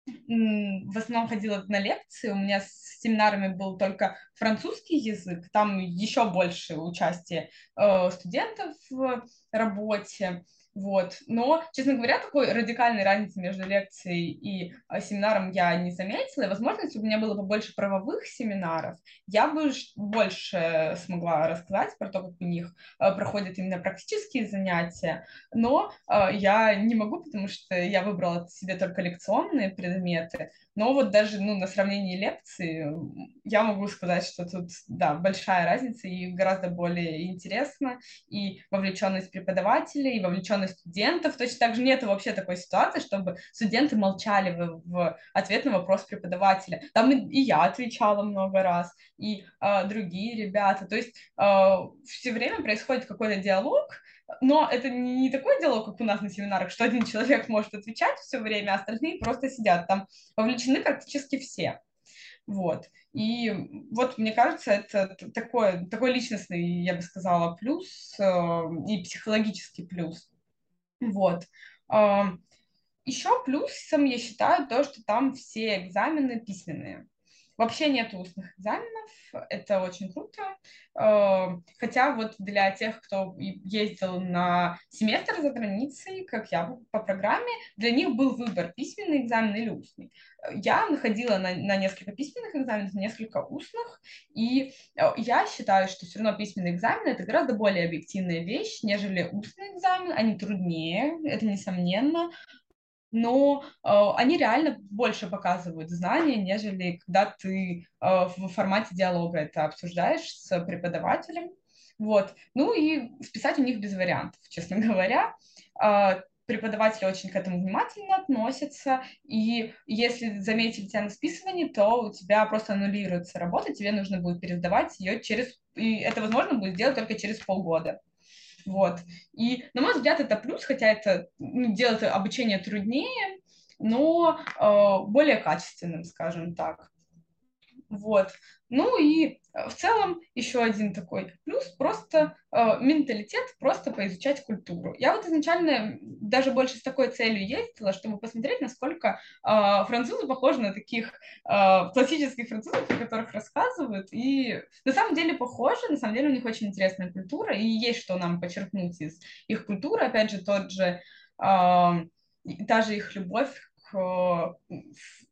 в основном ходила на лекции, у меня с семинарами был только французский язык, там еще больше участия э, студентов в работе, вот. Но, честно говоря, такой радикальной разницы между лекцией и а, семинаром я не заметила. И, возможно, если бы у меня было побольше правовых семинаров, я бы больше смогла рассказать про то, как у них а, проходят именно практические занятия. Но а, я не могу, потому что я выбрала себе только лекционные предметы. Но вот даже ну, на сравнении лекции я могу сказать, что тут, да, большая разница и гораздо более интересно, и вовлеченность преподавателей, и вовлеченность студентов. Точно так же нет вообще такой ситуации, чтобы студенты молчали в, в ответ на вопрос преподавателя. Там и, и я отвечала много раз, и э, другие ребята. То есть э, все время происходит какой-то диалог, но это не такой диалог, как у нас на семинарах, что один человек может отвечать все время, а остальные просто сидят. Там вовлечены практически все. Вот. И вот, мне кажется, это такой, такой личностный, я бы сказала, плюс э, и психологический плюс. Вот. Э, еще плюсом я считаю то, что там все экзамены письменные. Вообще нет устных экзаменов, это очень круто. Э, хотя вот для тех, кто ездил на семестр за границей, как я по программе, для них был выбор, письменный экзамен или устный. Я находила на, на несколько письменных экзаменов, на несколько устных, и э, я считаю, что все равно письменный экзамен это гораздо более объективная вещь, нежели устный экзамен. Они труднее, это несомненно, но э, они реально больше показывают знания, нежели когда ты э, в формате диалога это обсуждаешь с преподавателем. Вот. Ну и списать у них без вариантов, честно говоря. Э, преподаватели очень к этому внимательно относятся, и если заметили тебя на списывании, то у тебя просто аннулируется работа, тебе нужно будет пересдавать ее через... И это возможно будет сделать только через полгода. Вот. И, на мой взгляд, это плюс, хотя это ну, делает обучение труднее, но э, более качественным, скажем так. Вот. Ну и в целом еще один такой плюс, просто э, менталитет, просто поизучать культуру. Я вот изначально даже больше с такой целью ездила, чтобы посмотреть, насколько э, французы похожи на таких э, классических французов, о которых рассказывают. И на самом деле похожи, на самом деле у них очень интересная культура, и есть что нам почерпнуть из их культуры. Опять же, тот же, э, та же их любовь к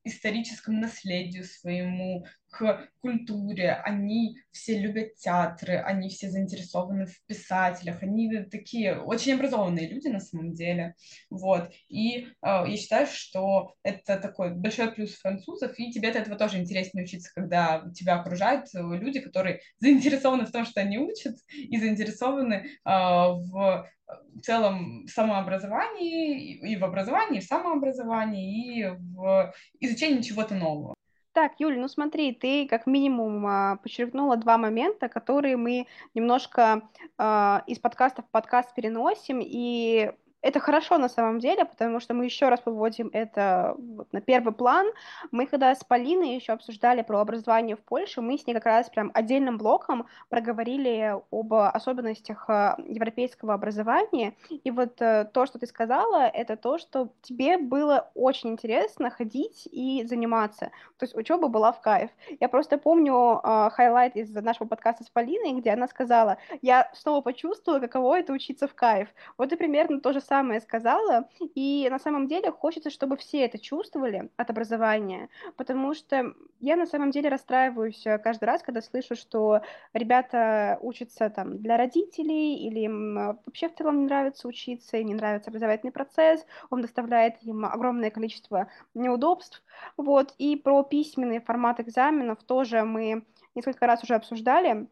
историческому наследию своему, к культуре, они все любят театры, они все заинтересованы в писателях, они такие очень образованные люди на самом деле, вот, и э, я считаю, что это такой большой плюс французов, и тебе от этого тоже интереснее учиться, когда тебя окружают люди, которые заинтересованы в том, что они учат, и заинтересованы э, в в целом самообразовании, и в образовании, и в самообразовании, и в изучении чего-то нового. Так, Юль, ну смотри, ты как минимум а, подчеркнула два момента, которые мы немножко а, из подкаста в подкаст переносим, и это хорошо на самом деле, потому что мы еще раз выводим это вот на первый план. Мы когда с Полиной еще обсуждали про образование в Польше, мы с ней как раз прям отдельным блоком проговорили об особенностях э, европейского образования. И вот э, то, что ты сказала, это то, что тебе было очень интересно ходить и заниматься. То есть учеба была в кайф. Я просто помню э, highlight из нашего подкаста с Полиной, где она сказала, я снова почувствовала, каково это учиться в кайф. Вот и примерно то же самое сказала, и на самом деле хочется, чтобы все это чувствовали от образования, потому что я на самом деле расстраиваюсь э, каждый раз, когда слышу, что ребята учатся там для родителей, или им э, вообще в целом не нравится учиться, и не нравится образовательный процесс, он доставляет им огромное количество неудобств, вот, и про письменный формат экзаменов тоже мы несколько раз уже обсуждали,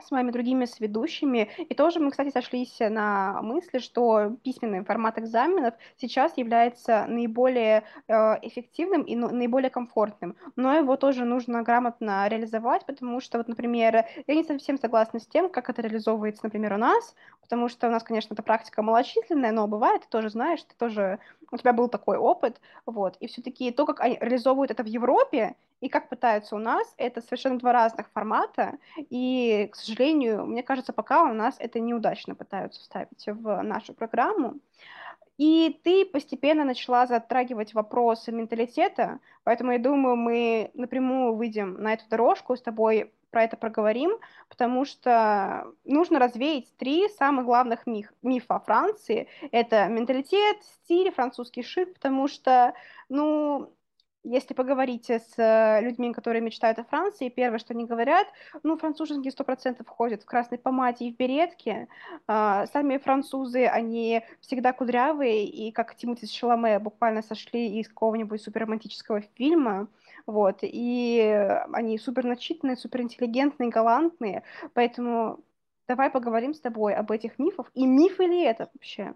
с моими другими сведущими. И тоже мы, кстати, сошлись на мысли, что письменный формат экзаменов сейчас является наиболее э, эффективным и наиболее комфортным. Но его тоже нужно грамотно реализовать, потому что, вот, например, я не совсем согласна с тем, как это реализовывается, например, у нас, потому что у нас, конечно, эта практика малочисленная, но бывает, ты тоже знаешь, ты тоже, у тебя был такой опыт, вот, и все-таки то, как они реализовывают это в Европе, и как пытаются у нас, это совершенно два разных формата, и, к сожалению, мне кажется, пока у нас это неудачно пытаются вставить в нашу программу. И ты постепенно начала затрагивать вопросы менталитета, поэтому я думаю, мы напрямую выйдем на эту дорожку, с тобой про это проговорим, потому что нужно развеять три самых главных миф, мифа о Франции. Это менталитет, стиль, французский шик, потому что, ну, если поговорите с э, людьми, которые мечтают о Франции, первое, что они говорят, ну, француженки сто процентов ходят в красной помаде и в беретке. А, сами французы, они всегда кудрявые, и как Тимоти Шаломе буквально сошли из какого-нибудь суперромантического фильма. Вот, и они супер начитанные, супер интеллигентные, галантные. Поэтому давай поговорим с тобой об этих мифах. И мифы ли это вообще?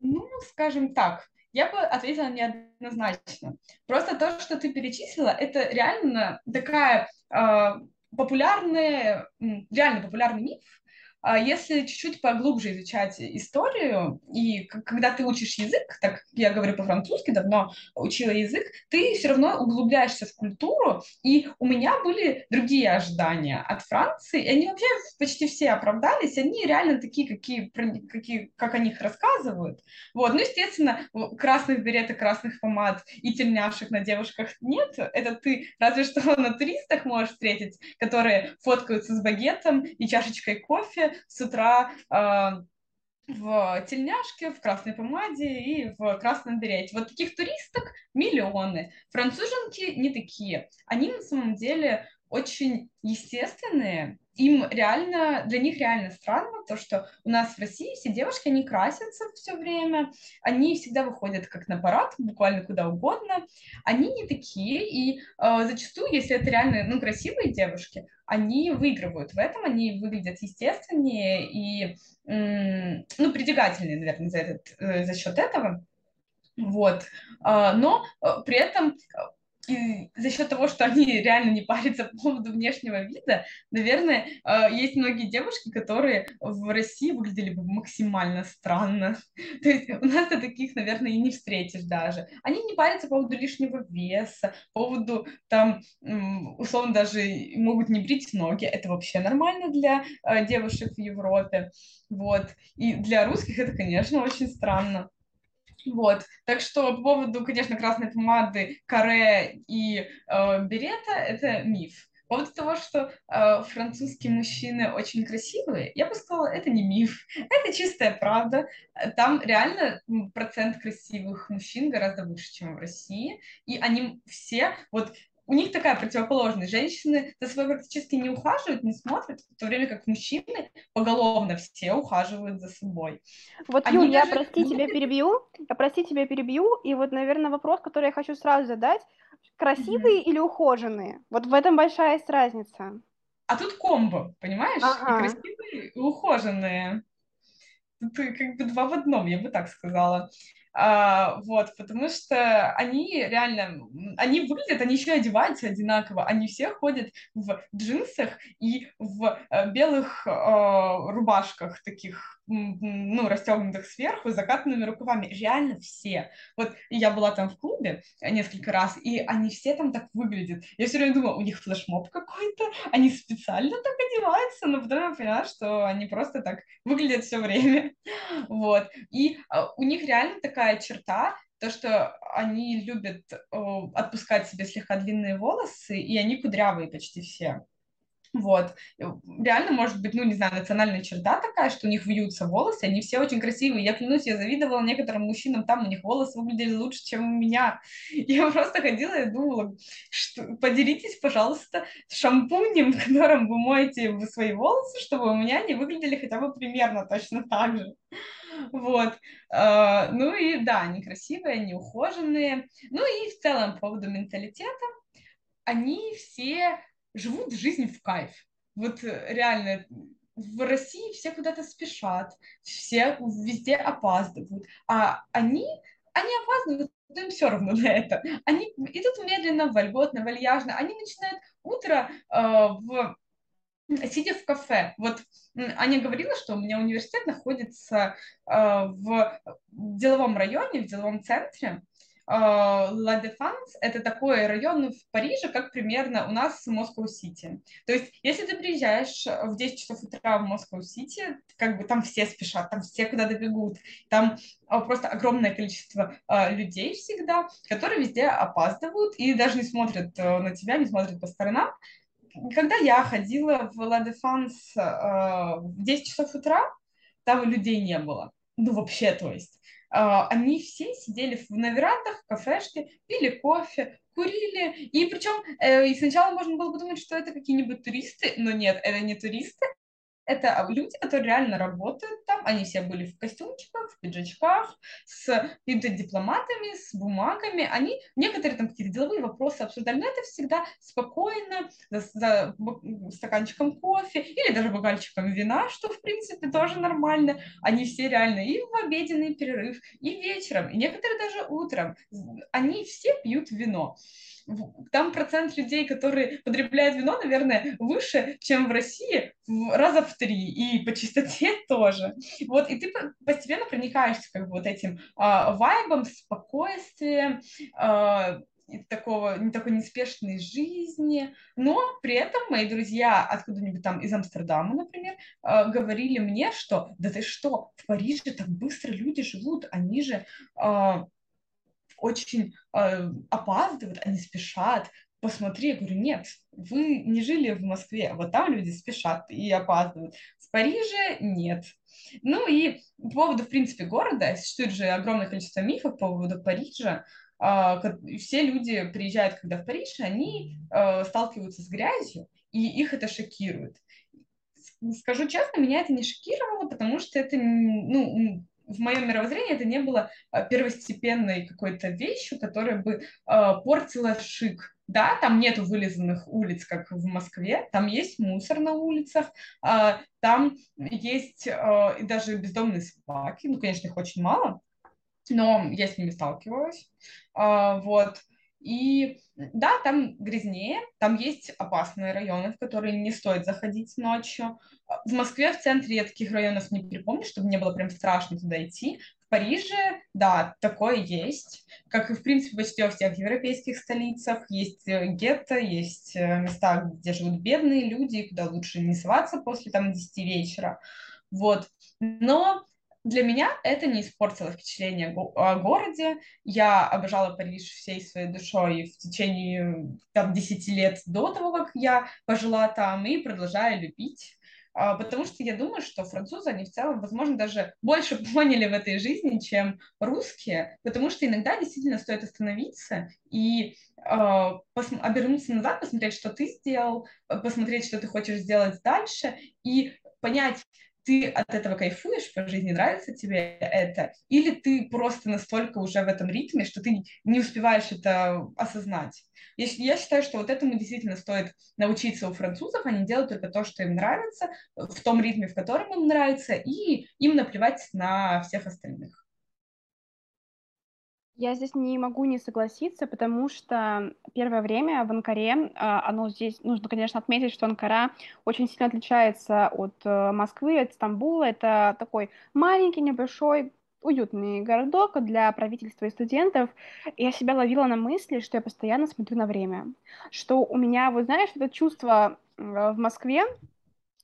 Ну, скажем так, я бы ответила неоднозначно. Просто то, что ты перечислила, это реально такая э, популярная, реально популярный миф, если чуть-чуть поглубже изучать историю, и когда ты учишь язык, так я говорю по-французски, давно учила язык, ты все равно углубляешься в культуру, и у меня были другие ожидания от Франции, и они вообще почти все оправдались, они реально такие, какие, какие как о них рассказывают. Вот. Ну, естественно, красных береток, красных помад и тельняшек на девушках нет, это ты разве что на туристах можешь встретить, которые фоткаются с багетом и чашечкой кофе, с утра э, в тельняшке, в красной помаде и в красном берете. Вот таких туристок миллионы. Француженки не такие. Они на самом деле очень естественные, им реально, для них реально странно то, что у нас в России все девушки, они красятся все время, они всегда выходят как на парад, буквально куда угодно. Они не такие, и э, зачастую, если это реально, ну, красивые девушки, они выигрывают в этом, они выглядят естественнее и, э, ну, притягательнее, наверное, за, этот, э, за счет этого. Вот. Э, но э, при этом и за счет того, что они реально не парятся по поводу внешнего вида, наверное, э, есть многие девушки, которые в России выглядели бы максимально странно. То есть у нас-то таких, наверное, и не встретишь даже. Они не парятся по поводу лишнего веса, по поводу, там, условно, даже могут не брить ноги. Это вообще нормально для э, девушек в Европе. Вот. И для русских это, конечно, очень странно. Вот, так что по поводу, конечно, красной помады, каре и э, берета, это миф. По поводу того, что э, французские мужчины очень красивые, я бы сказала, это не миф, это чистая правда. Там реально процент красивых мужчин гораздо выше, чем в России, и они все, вот у них такая противоположность. Женщины за собой практически не ухаживают, не смотрят, в то время как мужчины поголовно все ухаживают за собой. Вот, Они Юль, даже... я, прости, тебя перебью, я, прости, тебя перебью, и вот, наверное, вопрос, который я хочу сразу задать, красивые mm-hmm. или ухоженные? Вот в этом большая есть разница. А тут комбо, понимаешь? Ага. И красивые, и ухоженные. Тут как бы два в одном, я бы так сказала. А, вот, потому что они реально, они выглядят, они еще одеваются одинаково, они все ходят в джинсах и в э, белых э, рубашках таких ну, расстегнутых сверху, с закатанными рукавами. Реально все. Вот я была там в клубе несколько раз, и они все там так выглядят. Я все время думала, у них флешмоб какой-то, они специально так одеваются, но потом я поняла, что они просто так выглядят все время. Вот. И а, у них реально такая черта, то, что они любят отпускать себе слегка длинные волосы, и они кудрявые почти все. Вот. Реально, может быть, ну, не знаю, национальная черта такая, что у них вьются волосы, они все очень красивые. Я клянусь, я завидовала некоторым мужчинам, там у них волосы выглядели лучше, чем у меня. Я просто ходила и думала, что поделитесь, пожалуйста, шампунем, которым вы моете свои волосы, чтобы у меня они выглядели хотя бы примерно точно так же. Вот. А, ну и да, они красивые, они ухоженные. Ну и в целом по поводу менталитета, они все живут жизнь в кайф. Вот э, реально, в России все куда-то спешат, все везде опаздывают, а они, они опаздывают, им все равно на это. Они идут медленно, вольготно, вальяжно, они начинают утро э, в сидя в кафе. Вот Аня говорила, что у меня университет находится э, в деловом районе, в деловом центре, а, Ла Дефанс — это такой район в Париже, как примерно у нас Москва-Сити. То есть, если ты приезжаешь в 10 часов утра в Москва-Сити, как бы там все спешат, там все куда-то бегут, там а, просто огромное количество а, людей всегда, которые везде опаздывают и даже не смотрят э, на тебя, не смотрят по сторонам. Когда я ходила в Ла Дефанс в 10 часов утра, там людей не было. Ну, вообще, то есть. А, они все сидели на верандах, кафешке, пили кофе, курили. И причем э, и сначала можно было подумать, что это какие-нибудь туристы, но нет, это не туристы, это люди, которые реально работают там, они все были в костюмчиках, в пиджачках, с какими-то дипломатами, с бумагами, они некоторые там какие-то деловые вопросы обсуждали, но это всегда спокойно, за, за стаканчиком кофе или даже бокальчиком вина, что в принципе тоже нормально, они все реально и в обеденный перерыв, и вечером, и некоторые даже утром, они все пьют вино там процент людей, которые потребляют вино, наверное, выше, чем в России в раза в три, и по чистоте тоже. Вот, и ты постепенно проникаешься как бы вот этим а, вайбом, спокойствием, а, такого, не такой неспешной жизни, но при этом мои друзья откуда-нибудь там из Амстердама, например, э, говорили мне, что да ты что, в Париже так быстро люди живут, они же э, очень э, опаздывают, они спешат. Посмотри, я говорю, нет, вы не жили в Москве, вот там люди спешат и опаздывают. В Париже нет. Ну и по поводу, в принципе, города, существует же огромное количество мифов по поводу Парижа. Э, все люди приезжают, когда в Париж, они э, сталкиваются с грязью, и их это шокирует. Скажу честно, меня это не шокировало, потому что это, ну, в моем мировоззрении это не было а, первостепенной какой-то вещью, которая бы э, портила шик. Да, там нету вылизанных улиц, как в Москве, там есть мусор на улицах, э, там есть и даже бездомные собаки, ну, конечно, их очень мало, но я с ними сталкивалась, вот. И да, там грязнее, там есть опасные районы, в которые не стоит заходить ночью. В Москве в центре я таких районов не припомню, чтобы не было прям страшно туда идти. В Париже, да, такое есть. Как и, в принципе, почти во всех европейских столицах. Есть э, гетто, есть э, места, где живут бедные люди, куда лучше не соваться после там 10 вечера. Вот. Но для меня это не испортило впечатление о городе. Я обожала Париж всей своей душой в течение там, 10 лет до того, как я пожила там, и продолжаю любить. А, потому что я думаю, что французы, они в целом, возможно, даже больше поняли в этой жизни, чем русские, потому что иногда действительно стоит остановиться и э, обернуться назад, посмотреть, что ты сделал, посмотреть, что ты хочешь сделать дальше, и понять, ты от этого кайфуешь по жизни, нравится тебе это, или ты просто настолько уже в этом ритме, что ты не успеваешь это осознать. Я, я считаю, что вот этому действительно стоит научиться у французов, они делают только то, что им нравится, в том ритме, в котором им нравится, и им наплевать на всех остальных. Я здесь не могу не согласиться, потому что первое время в Анкаре, а, оно здесь, нужно, конечно, отметить, что Анкара очень сильно отличается от э, Москвы, от Стамбула. Это такой маленький, небольшой, уютный городок для правительства и студентов. Я себя ловила на мысли, что я постоянно смотрю на время. Что у меня, вот знаешь, это чувство в Москве,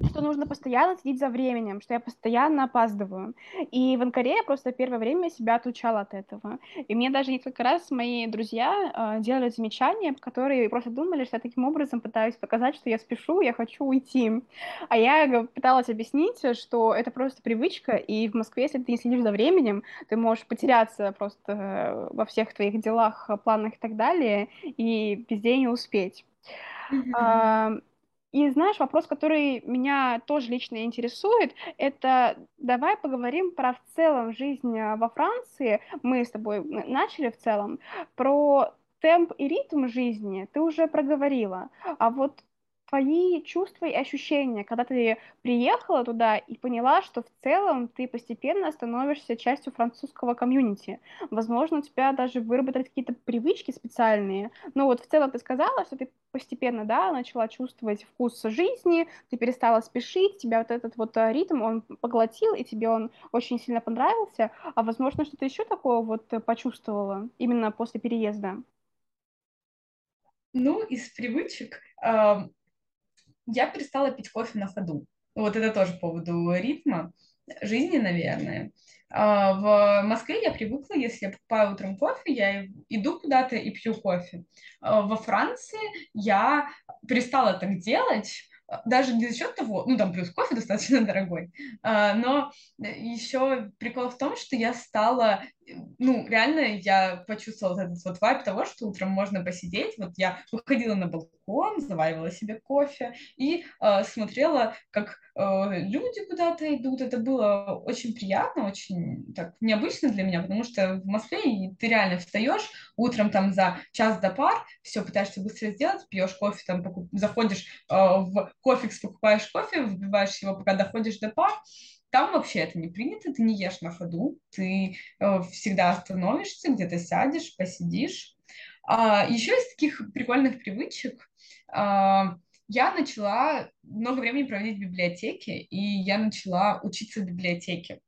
что нужно постоянно следить за временем, что я постоянно опаздываю. И в Анкаре я просто первое время себя отучала от этого. И мне даже несколько раз мои друзья э, делали замечания, которые просто думали, что я таким образом пытаюсь показать, что я спешу, я хочу уйти. А я пыталась объяснить, что это просто привычка, и в Москве, если ты не следишь за временем, ты можешь потеряться просто во всех твоих делах, планах и так далее, и везде не успеть. Mm-hmm. И знаешь, вопрос, который меня тоже лично интересует, это давай поговорим про в целом жизнь а, во Франции. Мы с тобой начали в целом про темп и ритм жизни. Ты уже проговорила. А вот твои чувства и ощущения, когда ты приехала туда и поняла, что в целом ты постепенно становишься частью французского комьюнити. Возможно, у тебя даже выработать какие-то привычки специальные. Но вот в целом ты сказала, что ты постепенно, да, начала чувствовать вкус жизни, ты перестала спешить, тебя вот этот вот э, ритм, он поглотил, и тебе он очень сильно понравился. А возможно, что-то еще такое вот почувствовала именно после переезда? Ну, из привычек я перестала пить кофе на ходу. Вот это тоже по поводу ритма жизни, наверное. А, в Москве я привыкла, если я покупаю утром кофе, я иду куда-то и пью кофе. А, во Франции я перестала так делать, даже не за счет того, ну там плюс кофе достаточно дорогой, а, но еще прикол в том, что я стала, ну реально я почувствовала этот вот вайб того, что утром можно посидеть, вот я выходила на балкон, заваривала себе кофе и э, смотрела, как э, люди куда-то идут, это было очень приятно, очень так необычно для меня, потому что в Москве ты реально встаешь утром там за час до пар, все пытаешься быстро сделать, пьешь кофе, там покуп... заходишь э, в кофекс, покупаешь кофе, вбиваешь его, пока доходишь до пар, там вообще это не принято, ты не ешь на ходу, ты э, всегда остановишься, где-то сядешь, посидишь. А, еще из таких прикольных привычек а, я начала много времени проводить в библиотеке, и я начала учиться в библиотеке.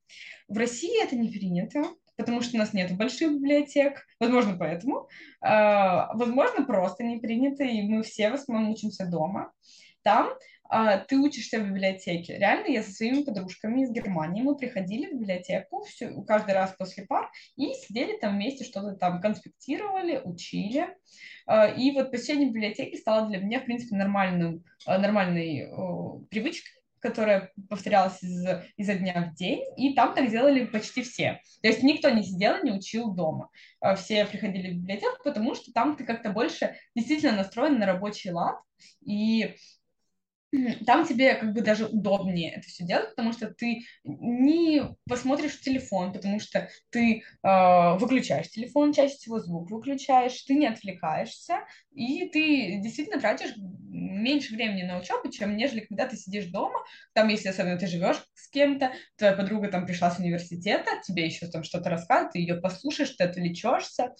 В России это не принято, потому что у нас нет больших библиотек, возможно, поэтому, э, возможно, просто не принято, и мы все в основном учимся дома. Там ты учишься в библиотеке. Реально, я со своими подружками из Германии, мы приходили в библиотеку все, каждый раз после пар и сидели там вместе, что-то там конспектировали, учили. Э, и вот посещение библиотеки стало для меня, в принципе, нормальным, э, нормальной привычкой, которая повторялась из, изо дня в день, и там так делали почти все. То есть никто не сидел и не учил дома. А все приходили в библиотеку, потому что там ты как-то больше действительно настроен на рабочий лад, и там тебе как бы даже удобнее это все делать, потому что ты не посмотришь в телефон, потому что ты э, выключаешь телефон, чаще всего звук выключаешь, ты не отвлекаешься, и ты действительно тратишь меньше времени на учебу, чем нежели когда ты сидишь дома, там, если особенно ты живешь с кем-то, твоя подруга там пришла с университета, тебе еще там что-то рассказывает, ты ее послушаешь, ты отвлечешься,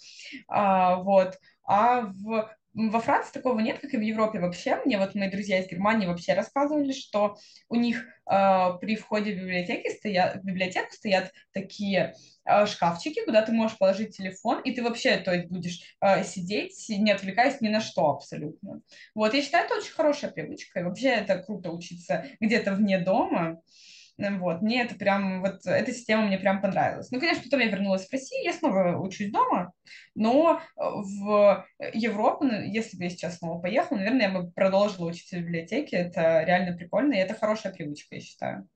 а, вот, а в во Франции такого нет, как и в Европе вообще. Мне вот мои друзья из Германии вообще рассказывали, что у них э, при входе в, библиотеки стоят, в библиотеку стоят такие э, шкафчики, куда ты можешь положить телефон, и ты вообще то есть, будешь э, сидеть, не отвлекаясь ни на что абсолютно. Вот, я считаю, это очень хорошая привычка, и вообще это круто учиться где-то вне дома. Вот, мне это прям, вот эта система мне прям понравилась. Ну, конечно, потом я вернулась в Россию, я снова учусь дома, но в Европу, ну, если бы я сейчас снова поехала, наверное, я бы продолжила учиться в библиотеке, это реально прикольно, и это хорошая привычка, я считаю.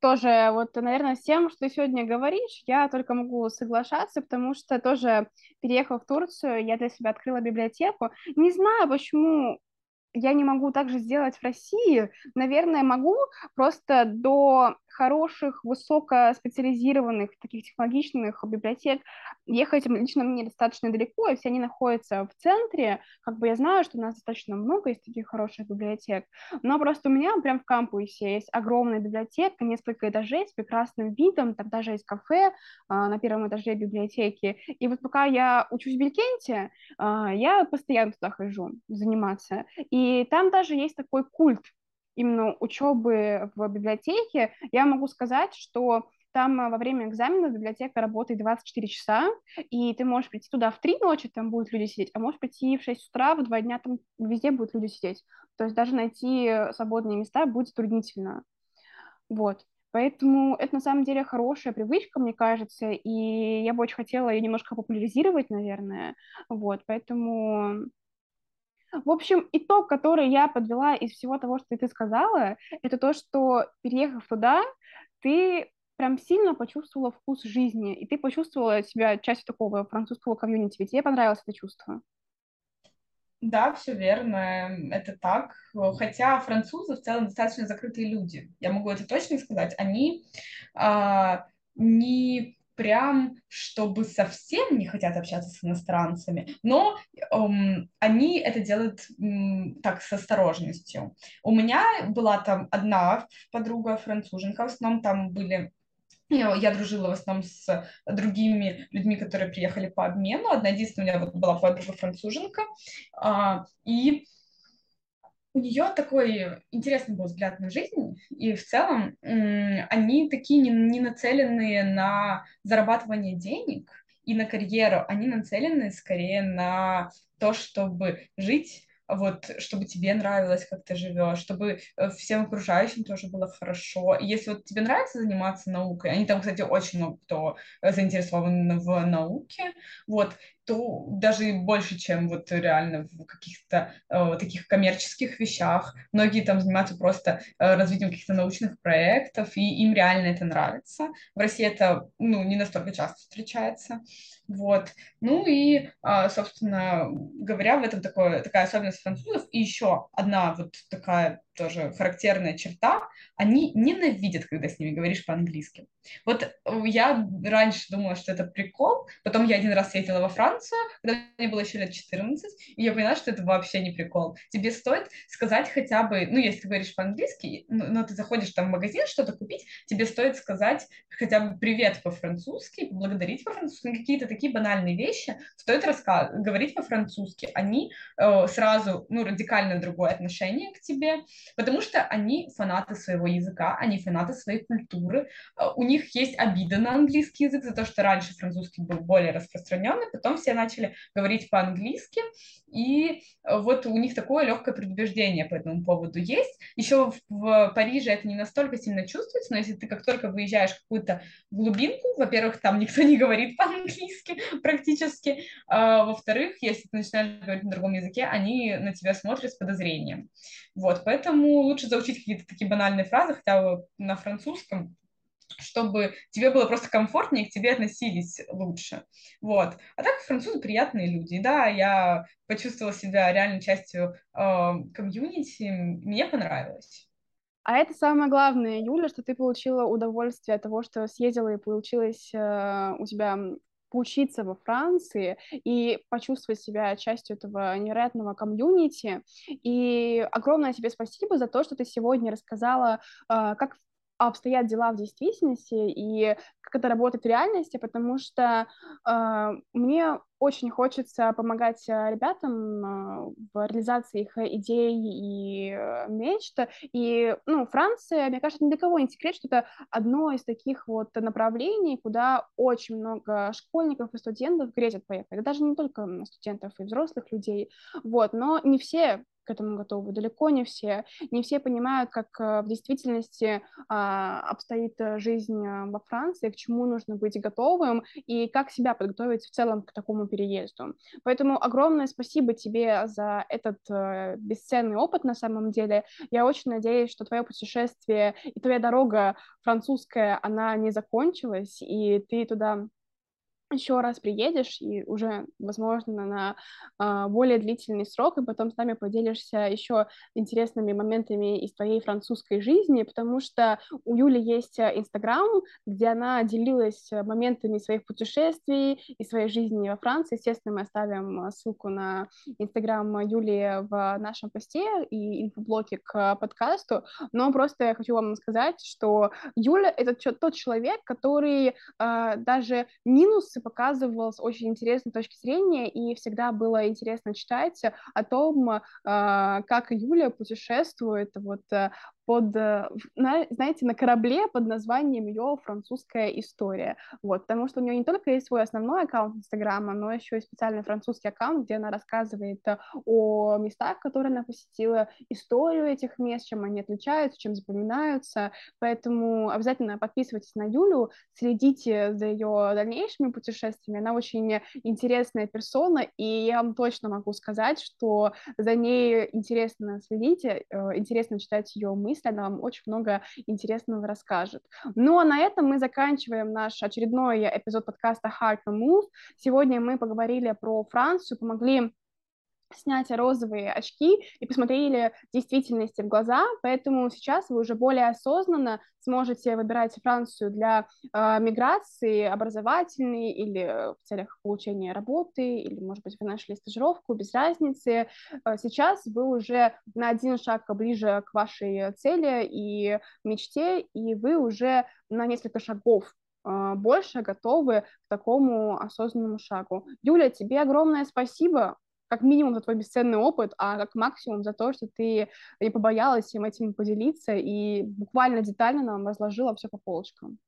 Тоже, вот, наверное, с тем, что ты сегодня говоришь, я только могу соглашаться, потому что тоже, переехав в Турцию, я для себя открыла библиотеку. Не знаю, почему я не могу также сделать в России. Наверное, могу просто до хороших, высокоспециализированных, таких технологичных библиотек ехать лично мне достаточно далеко, и все они находятся в центре. Как бы я знаю, что у нас достаточно много есть таких хороших библиотек, но просто у меня прям в кампусе есть огромная библиотека, несколько этажей с прекрасным видом, там даже есть кафе а, на первом этаже библиотеки. И вот пока я учусь в Белькенте, а, я постоянно туда хожу заниматься. И там даже есть такой культ именно учебы в библиотеке, я могу сказать, что там во время экзамена библиотека работает 24 часа, и ты можешь прийти туда в 3 ночи, там будут люди сидеть, а можешь прийти в 6 утра, в 2 дня там везде будут люди сидеть. То есть даже найти свободные места будет затруднительно. Вот. Поэтому это на самом деле хорошая привычка, мне кажется, и я бы очень хотела ее немножко популяризировать, наверное. Вот, поэтому в общем, итог, который я подвела из всего того, что ты сказала, это то, что переехав туда, ты прям сильно почувствовала вкус жизни, и ты почувствовала себя частью такого французского комьюнити, тебе понравилось это чувство. Да, все верно, это так. Хотя французы в целом достаточно закрытые люди. Я могу это точно сказать. Они а, не прям, чтобы совсем не хотят общаться с иностранцами, но эм, они это делают эм, так с осторожностью. У меня была там одна подруга француженка, в основном там были я, дружила в основном с другими людьми, которые приехали по обмену. Одна единственная у меня вот была подруга француженка. А, и у нее такой интересный был взгляд на жизнь, и в целом они такие не, не нацеленные на зарабатывание денег и на карьеру, они нацелены скорее на то, чтобы жить вот, чтобы тебе нравилось, как ты живешь, чтобы э, всем окружающим тоже было хорошо. И если вот тебе нравится заниматься наукой, они там, кстати, очень много кто э, заинтересован в науке, вот, то даже больше, чем вот реально в каких-то э, таких коммерческих вещах. Многие там занимаются просто э, развитием каких-то научных проектов, и им реально это нравится. В России это, ну, не настолько часто встречается. Вот. Ну и, э, собственно говоря, в этом такое, такая особенность французов. И еще одна вот такая тоже характерная черта, они ненавидят, когда с ними говоришь по-английски. Вот э, я раньше думала, что это прикол, потом я один раз ездила во Францию, когда мне было еще лет 14, и я поняла, что это вообще не прикол. Тебе стоит сказать хотя бы, ну, если ты говоришь по-английски, но, но ты заходишь там в магазин что-то купить, тебе стоит сказать хотя бы привет по-французски, поблагодарить по-французски, ну, какие-то такие банальные вещи стоит рассказ- говорить по-французски. Они э, сразу, ну, радикально другое отношение к тебе, потому что они фанаты своего языка, они фанаты своей культуры, э, у них есть обида на английский язык за то, что раньше французский был более распространенный, потом все начали говорить по-английски, и э, вот у них такое легкое предубеждение по этому поводу есть. Еще в, в Париже это не настолько сильно чувствуется, но если ты как только выезжаешь в какую-то глубинку, во-первых, там никто не говорит по-английски практически, а, во-вторых, если ты начинаешь говорить на другом языке, они на тебя смотрят с подозрением. Вот, поэтому лучше заучить какие-то такие банальные фразы, хотя бы на французском, чтобы тебе было просто комфортнее, к тебе относились лучше. Вот. А так французы приятные люди. да, я почувствовала себя реальной частью э, комьюнити, мне понравилось. А это самое главное, Юля, что ты получила удовольствие от того, что съездила и получилось э, у тебя поучиться во Франции и почувствовать себя частью этого невероятного комьюнити. И огромное тебе спасибо за то, что ты сегодня рассказала, э, как обстоят дела в действительности и как это работает в реальности, потому что э, мне очень хочется помогать э, ребятам э, в реализации их идей и э, мечт. И, ну, Франция, мне кажется, ни для кого не секрет, что это одно из таких вот направлений, куда очень много школьников и студентов грезят поехать. Даже не только студентов и взрослых людей, вот, но не все к этому готовы. Далеко не все. Не все понимают, как э, в действительности а, обстоит э, жизнь э, во Франции, к чему нужно быть готовым и как себя подготовить в целом к такому переезду. Поэтому огромное спасибо тебе за этот бесценный опыт на самом деле. Я очень надеюсь, что твое путешествие и твоя дорога французская, она не закончилась, и ты туда еще раз приедешь и уже, возможно, на э, более длительный срок, и потом с нами поделишься еще интересными моментами из твоей французской жизни, потому что у Юли есть э, Инстаграм, где она делилась моментами своих путешествий и своей жизни во Франции. Естественно, мы оставим ссылку на Инстаграм Юли в нашем посте и инфоблоке к подкасту, но просто я хочу вам сказать, что Юля — это тот человек, который э, даже минусы показывал с очень интересной точки зрения, и всегда было интересно читать о том, а, как Юля путешествует вот э, под, э, знаете, на корабле под названием ее французская история. Вот, потому что у нее не только есть свой основной аккаунт Инстаграма, но еще и специальный французский аккаунт, где она рассказывает э, о местах, которые она посетила, историю этих мест, чем они отличаются, чем запоминаются. Поэтому обязательно подписывайтесь на Юлю, следите за ее дальнейшими путешествиями. Она очень интересная персона, и я вам точно могу сказать, что за ней интересно следить, э, интересно читать ее мысли, мысли, она вам очень много интересного расскажет. Ну, а на этом мы заканчиваем наш очередной эпизод подкаста Hard to Move. Сегодня мы поговорили про Францию, помогли снять розовые очки и посмотрели действительности в глаза, поэтому сейчас вы уже более осознанно сможете выбирать Францию для э, миграции образовательной или в целях получения работы, или, может быть, вы нашли стажировку, без разницы. Э, сейчас вы уже на один шаг ближе к вашей цели и мечте, и вы уже на несколько шагов э, больше готовы к такому осознанному шагу. Юля, тебе огромное спасибо как минимум за твой бесценный опыт, а как максимум за то, что ты не побоялась всем этим поделиться и буквально детально нам разложила все по полочкам.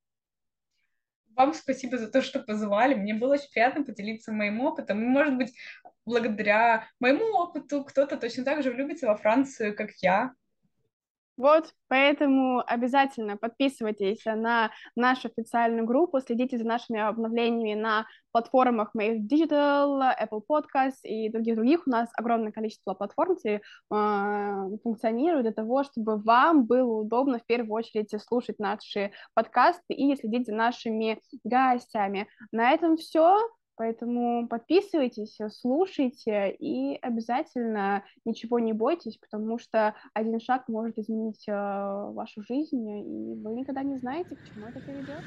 Вам спасибо за то, что позвали. Мне было очень приятно поделиться моим опытом. И, может быть, благодаря моему опыту кто-то точно так же влюбится во Францию, как я. Вот, поэтому обязательно подписывайтесь на нашу официальную группу, следите за нашими обновлениями на платформах Made Digital, Apple Podcasts и других-других. У нас огромное количество платформ э, функционирует для того, чтобы вам было удобно в первую очередь слушать наши подкасты и следить за нашими гостями. На этом все. Поэтому подписывайтесь, слушайте и обязательно ничего не бойтесь, потому что один шаг может изменить э, вашу жизнь, и вы никогда не знаете, к чему это приведет.